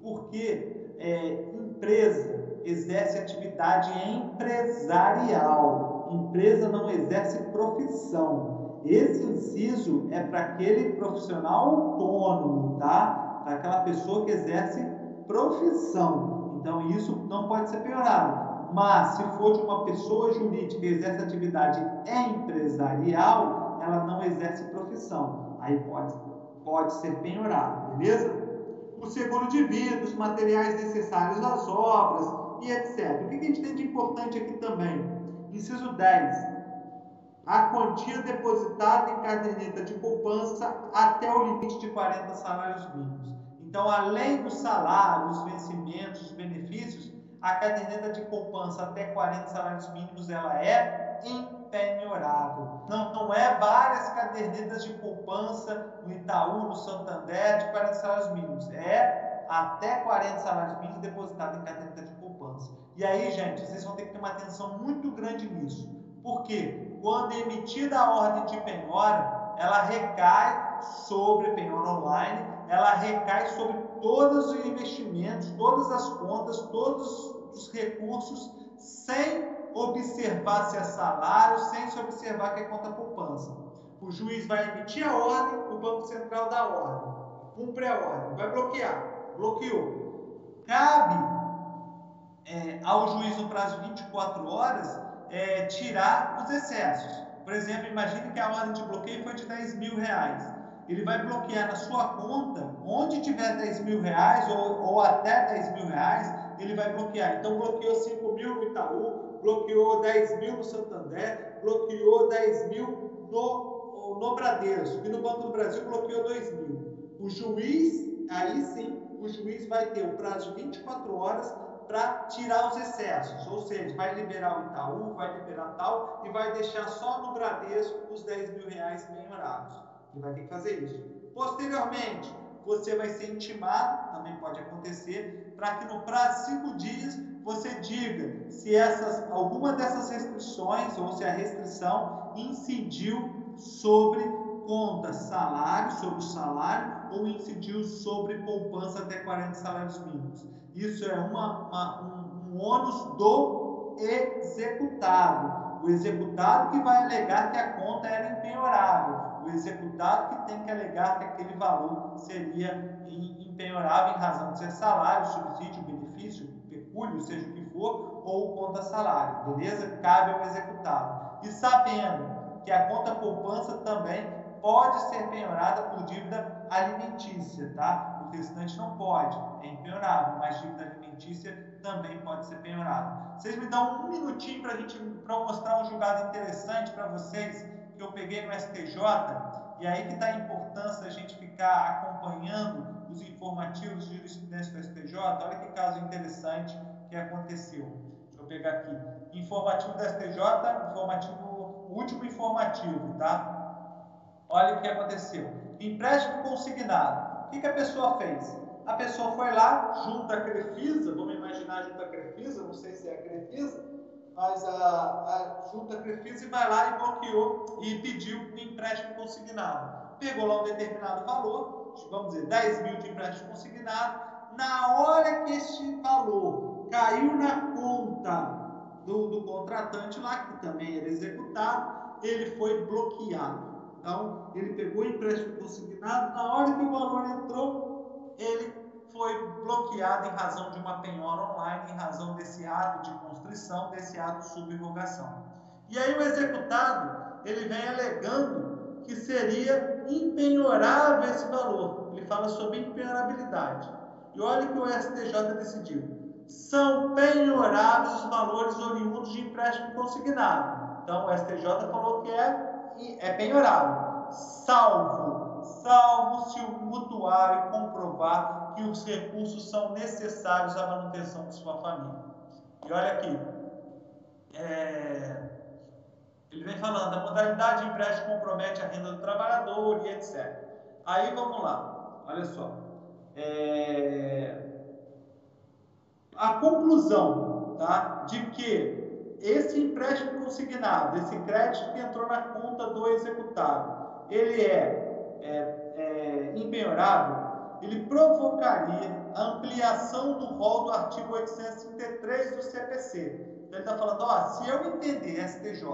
Porque é, empresa exerce atividade empresarial. Empresa não exerce profissão. Esse inciso é para aquele profissional autônomo, tá? Para aquela pessoa que exerce profissão. Então isso não pode ser piorado. Mas se for de uma pessoa jurídica que exerce atividade empresarial, ela não exerce profissão. Aí pode, pode ser penhorado, beleza? O seguro de vida, os materiais necessários às obras e etc. O que a gente tem de importante aqui também? Inciso 10. A quantia depositada em caderneta de poupança até o limite de 40 salários mínimos. Então, além dos salários, os vencimentos, os benefícios, a caderneta de poupança até 40 salários mínimos ela é impenhorável. Não, não é várias cadernetas de poupança no Itaú, no Santander, de 40 salários mínimos. É até 40 salários mínimos depositado em caderneta de poupança. E aí, gente, vocês vão ter que ter uma atenção muito grande nisso. Porque quando é emitida a ordem de penhora, ela recai sobre penhora online, ela recai sobre todos os investimentos, todas as contas, todos os recursos, sem observar se é salário, sem se observar que é conta poupança. O juiz vai emitir a ordem, o Banco Central dá a ordem, cumpre a ordem, vai bloquear, bloqueou. Cabe é, ao juiz, no prazo de 24 horas, é, tirar os excessos. Por exemplo, imagine que a ordem de bloqueio foi de 10 mil reais ele vai bloquear na sua conta, onde tiver 10 mil reais ou, ou até 10 mil reais, ele vai bloquear. Então, bloqueou 5 mil no Itaú, bloqueou 10 mil no Santander, bloqueou 10 mil no, no Bradesco e no Banco do Brasil bloqueou 2 mil. O juiz, aí sim, o juiz vai ter o prazo de 24 horas para tirar os excessos, ou seja, vai liberar o Itaú, vai liberar tal e vai deixar só no Bradesco os 10 mil reais penhorados. Ele vai ter que fazer isso. Posteriormente, você vai ser intimado, também pode acontecer, para que no prazo de cinco dias você diga se essas, alguma dessas restrições ou se a restrição incidiu sobre conta salário, sobre salário, ou incidiu sobre poupança até 40 salários mínimos. Isso é uma, uma, um, um ônus do executado. O executado que vai alegar que a conta era impenhorável. O executado que tem que alegar que aquele valor seria impenhorável em razão de ser salário, subsídio, benefício, pecúlio, seja o que for, ou conta salário. Beleza? Cabe ao executado. E sabendo que a conta poupança também pode ser penhorada por dívida alimentícia, tá? O restante não pode, é impenhorável, mas dívida alimentícia também pode ser penhorada. Vocês me dão um minutinho para a gente pra mostrar um julgado interessante para vocês que eu peguei no STJ e aí que está a importância da gente ficar acompanhando os informativos de jurisprudência do STJ. Olha que caso interessante que aconteceu. Deixa eu pegar aqui. Informativo do STJ, informativo, último informativo, tá? Olha o que aconteceu. Empréstimo consignado. Que, que a pessoa fez? A pessoa foi lá, junto à Crefisa, vamos imaginar junto à Crefisa, não sei se é a Crefisa, mas a, a junto à Crefisa e vai lá e bloqueou e pediu um empréstimo consignado. Pegou lá um determinado valor, vamos dizer, 10 mil de empréstimo consignado. Na hora que este valor caiu na conta do, do contratante lá, que também era executado, ele foi bloqueado. Então, ele pegou o empréstimo consignado, na hora que o valor entrou, ele foi bloqueado em razão de uma penhora online, em razão desse ato de constrição, desse ato de subrogação. E aí o executado, ele vem alegando que seria impenhorável esse valor. Ele fala sobre impenhorabilidade. E olha o que o STJ decidiu. São penhoráveis os valores oriundos de empréstimo consignado. Então o STJ falou que é é penhorável, salvo, salvo se o mutuário comprovar que os recursos são necessários à manutenção de sua família. E olha aqui, é, ele vem falando, a modalidade de empréstimo compromete a renda do trabalhador e etc. Aí vamos lá, olha só. É, a conclusão tá, de que esse empréstimo consignado, esse crédito que entrou na conta do executado, ele é, é, é impenhorável, ele provocaria a ampliação do rol do artigo 833 do CPC. Então ele está falando, ó, se eu entender, STJ,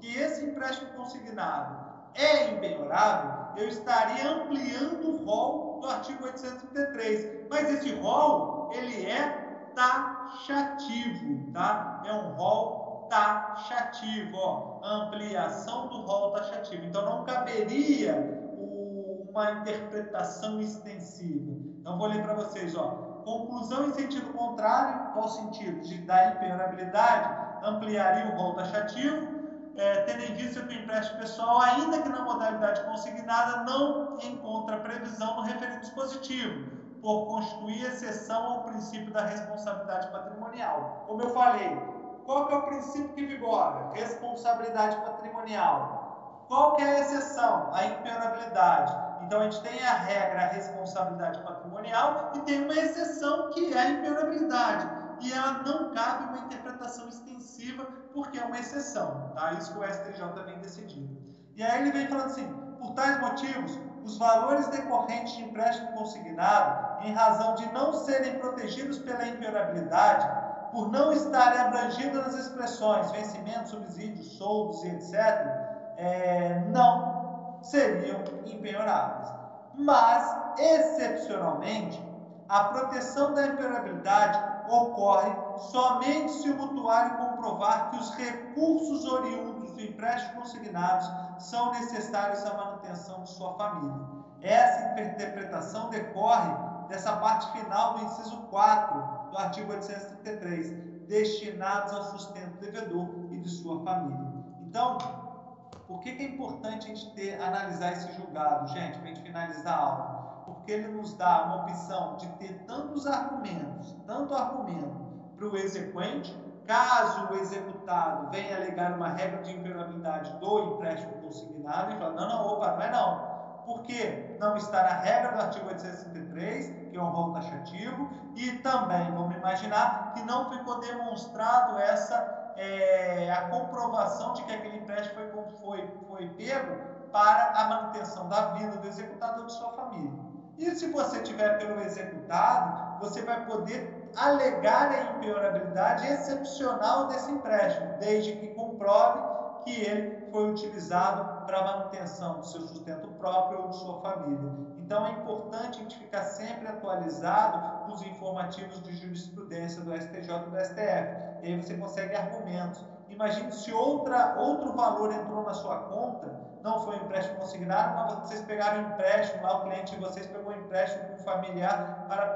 que esse empréstimo consignado é impenhorável, eu estaria ampliando o rol do artigo 833. Mas esse rol, ele é taxativo, tá? É um rol taxativo, ó, ampliação do rol taxativo. Então não caberia uma interpretação extensiva. Então vou ler para vocês, ó. Conclusão em sentido contrário, qual sentido? De da impenhorabilidade, ampliaria o rol taxativo, é, tendo em vista que o empréstimo pessoal, ainda que na modalidade consignada, não encontra previsão no referido dispositivo por constituir exceção ao princípio da responsabilidade patrimonial. Como eu falei, qual que é o princípio que vigora? Responsabilidade patrimonial. Qual que é a exceção? A impenhorabilidade. Então a gente tem a regra, a responsabilidade patrimonial e tem uma exceção que é a impenhorabilidade. E ela não cabe uma interpretação extensiva porque é uma exceção. Tá? Isso que o STJ vem decidindo. E aí ele vem falando assim, tais motivos, os valores decorrentes de empréstimo consignado, em razão de não serem protegidos pela impenhorabilidade, por não estarem abrangidos nas expressões vencimento, subsídios, soldos e etc., é, não seriam impenhoráveis. Mas, excepcionalmente, a proteção da impenhorabilidade ocorre somente se o mutuário comprovar que os recursos oriundos do empréstimo consignados são necessários à manutenção de sua família. Essa interpretação decorre dessa parte final do inciso 4 do artigo 833, destinados ao sustento do devedor e de sua família. Então, por que, é importante a gente ter, analisar esse julgado, gente, para a gente finalizar a aula? Porque ele nos dá uma opção de ter tantos argumentos, tanto argumento para o exequente, caso o executado venha alegar uma regra de imperabilidade do empréstimo consignado, e fala, não, não, opa, não é não. Porque não está na regra do artigo 863, que é um rol taxativo, e também, vamos imaginar, que não ficou demonstrado essa é, a comprovação de que aquele empréstimo foi, foi, foi pego para a manutenção da vida do executado ou de sua família. E se você tiver pelo executado, você vai poder alegar a impenhorabilidade excepcional desse empréstimo, desde que comprove que ele foi utilizado para a manutenção do seu sustento próprio ou de sua família. Então é importante a gente ficar sempre atualizado nos informativos de jurisprudência do STJ e do STF. E aí você consegue argumentos. Imagine se outra, outro valor entrou na sua conta, não foi um empréstimo consignado, mas vocês pegaram um empréstimo, lá o cliente de vocês pegou um empréstimo com familiar para,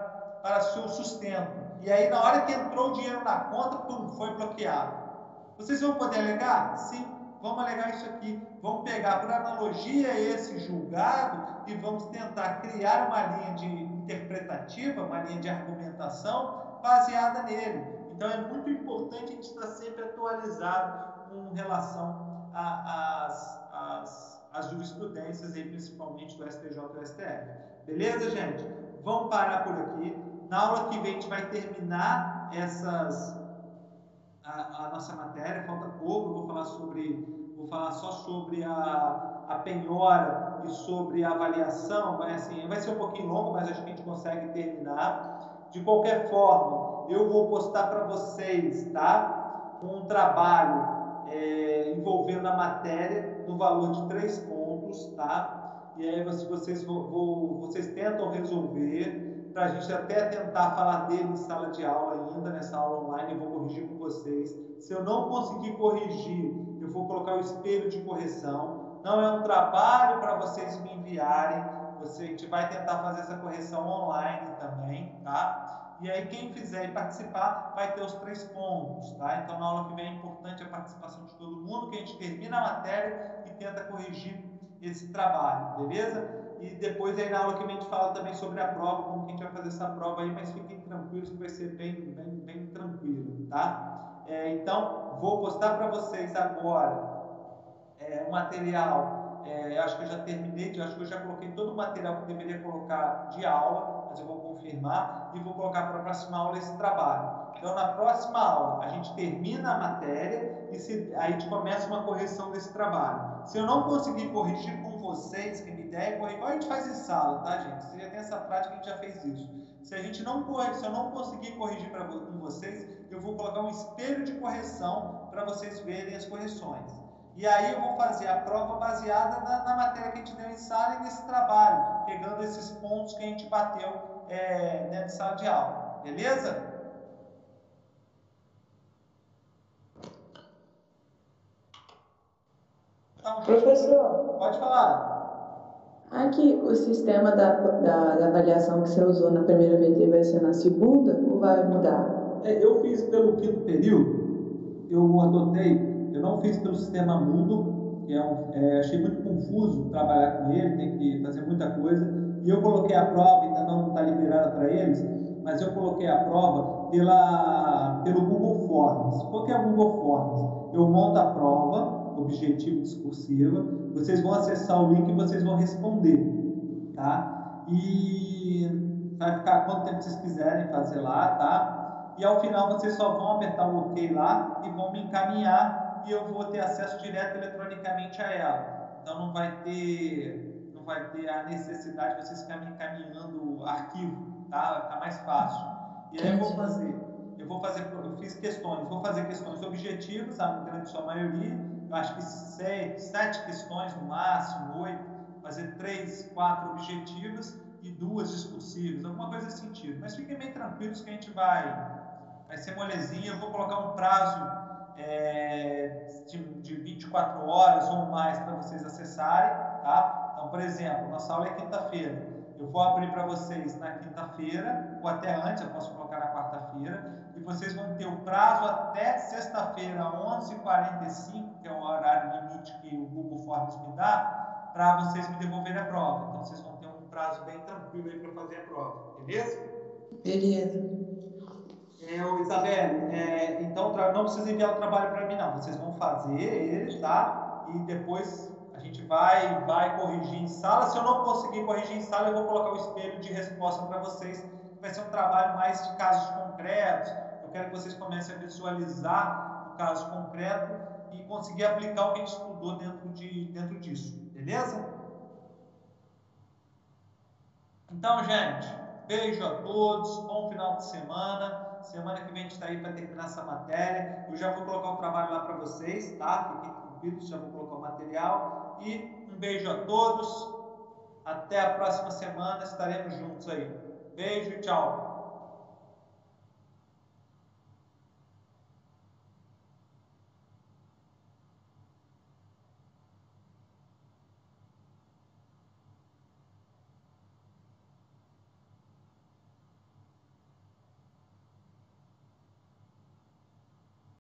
para seu sustento. E aí, na hora que entrou o dinheiro na conta, pum, foi bloqueado. Vocês vão poder alegar? Sim, vamos alegar isso aqui. Vamos pegar por analogia esse julgado e vamos tentar criar uma linha de interpretativa, uma linha de argumentação baseada nele. Então é muito importante a gente estar sempre atualizado com relação às jurisprudências, aí, principalmente do STJ e do STF. Beleza, gente? Vamos parar por aqui. Na aula que vem a gente vai terminar essas a, a nossa matéria, falta pouco, eu vou falar sobre, vou falar só sobre a, a penhora e sobre a avaliação, vai, assim, vai ser um pouquinho longo, mas acho que a gente consegue terminar. De qualquer forma, eu vou postar para vocês, tá? Um trabalho é, envolvendo a matéria no valor de três pontos, tá? E aí, vocês, vou, vocês tentam resolver, para a gente até tentar falar dele em sala de aula ainda, nessa aula online, eu vou corrigir com vocês. Se eu não conseguir corrigir, eu vou colocar o espelho de correção. Não é um trabalho para vocês me enviarem, você, a gente vai tentar fazer essa correção online também, tá? E aí quem fizer e participar vai ter os três pontos, tá? Então na aula que vem é importante a participação de todo mundo, que a gente termina a matéria e tenta corrigir esse trabalho, beleza? E depois aí na aula que a gente fala também sobre a prova, como que a gente vai fazer essa prova aí, mas fiquem tranquilos que vai ser bem, bem, bem tranquilo, tá? É, então, vou postar para vocês agora é, o material, é, acho que eu já terminei, acho que eu já coloquei todo o material que eu deveria colocar de aula, mas eu vou confirmar e vou colocar para a próxima aula esse trabalho. Então, na próxima aula, a gente termina a matéria e se, aí a gente começa uma correção desse trabalho. Se eu não conseguir corrigir com vocês, que me der, igual a gente faz em sala, tá, gente? Você já tem essa prática, a gente já fez isso. Se a gente não se eu não conseguir corrigir para com vocês, eu vou colocar um espelho de correção para vocês verem as correções. E aí eu vou fazer a prova baseada na, na, matéria que a gente deu em sala e nesse trabalho, pegando esses pontos que a gente bateu é, de sala de aula. Beleza? Então, Professor. Pode falar. Aqui, o sistema da, da, da, avaliação que você usou na primeira VT vai ser na segunda ou vai mudar? É, eu fiz pelo quinto período, eu adotei, eu não fiz pelo sistema mudo, que é, um, é achei muito confuso trabalhar com ele, tem que fazer muita coisa, e eu coloquei a prova, ainda não está liberada para eles, mas eu coloquei a prova pela, pelo Google Forms. Qual que é o Google Forms? Eu monto a prova, objetivo discursiva, vocês vão acessar o link e vocês vão responder, tá? E vai ficar quanto tempo vocês quiserem fazer lá, tá? E ao final vocês só vão apertar o OK lá e vão me encaminhar e eu vou ter acesso direto eletronicamente a ela. Então não vai ter, não vai ter a necessidade de vocês ficarem encaminhando o arquivo, tá? Vai ficar mais fácil. E aí eu vou fazer, eu vou fazer, eu fiz questões, vou fazer questões objetivas, a grande sua maioria, acho que seis, sete questões no máximo, oito, fazer três, quatro objetivas e duas discursivas, alguma coisa nesse sentido. Mas fiquem bem tranquilos que a gente vai, vai ser molezinha. Eu vou colocar um prazo é, de, de 24 horas ou mais para vocês acessarem, tá? Então, por exemplo, nossa aula é quinta-feira. Eu vou abrir para vocês na quinta-feira, ou até antes, eu posso colocar na quarta-feira, e vocês vão ter o prazo até sexta-feira, 11h45, que é o horário limite que o Google Forms me dá, para vocês me devolverem a prova. Então, vocês vão ter um prazo bem tranquilo aí para fazer a prova, beleza? Beleza. É, o Isabelle, é, então não precisa enviar o trabalho para mim, não. Vocês vão fazer ele, tá? E depois gente vai, vai corrigir em sala. Se eu não conseguir corrigir em sala, eu vou colocar o espelho de resposta para vocês. Vai ser um trabalho mais de casos concretos. Eu quero que vocês comecem a visualizar o caso concreto e conseguir aplicar o que a gente estudou dentro, de, dentro disso. Beleza? Então, gente, beijo a todos, bom final de semana. Semana que vem a gente está aí para terminar essa matéria. Eu já vou colocar o trabalho lá para vocês, tá? Fiquem tranquilos, já vou colocar o material. E um beijo a todos. Até a próxima semana, estaremos juntos aí. Beijo, tchau.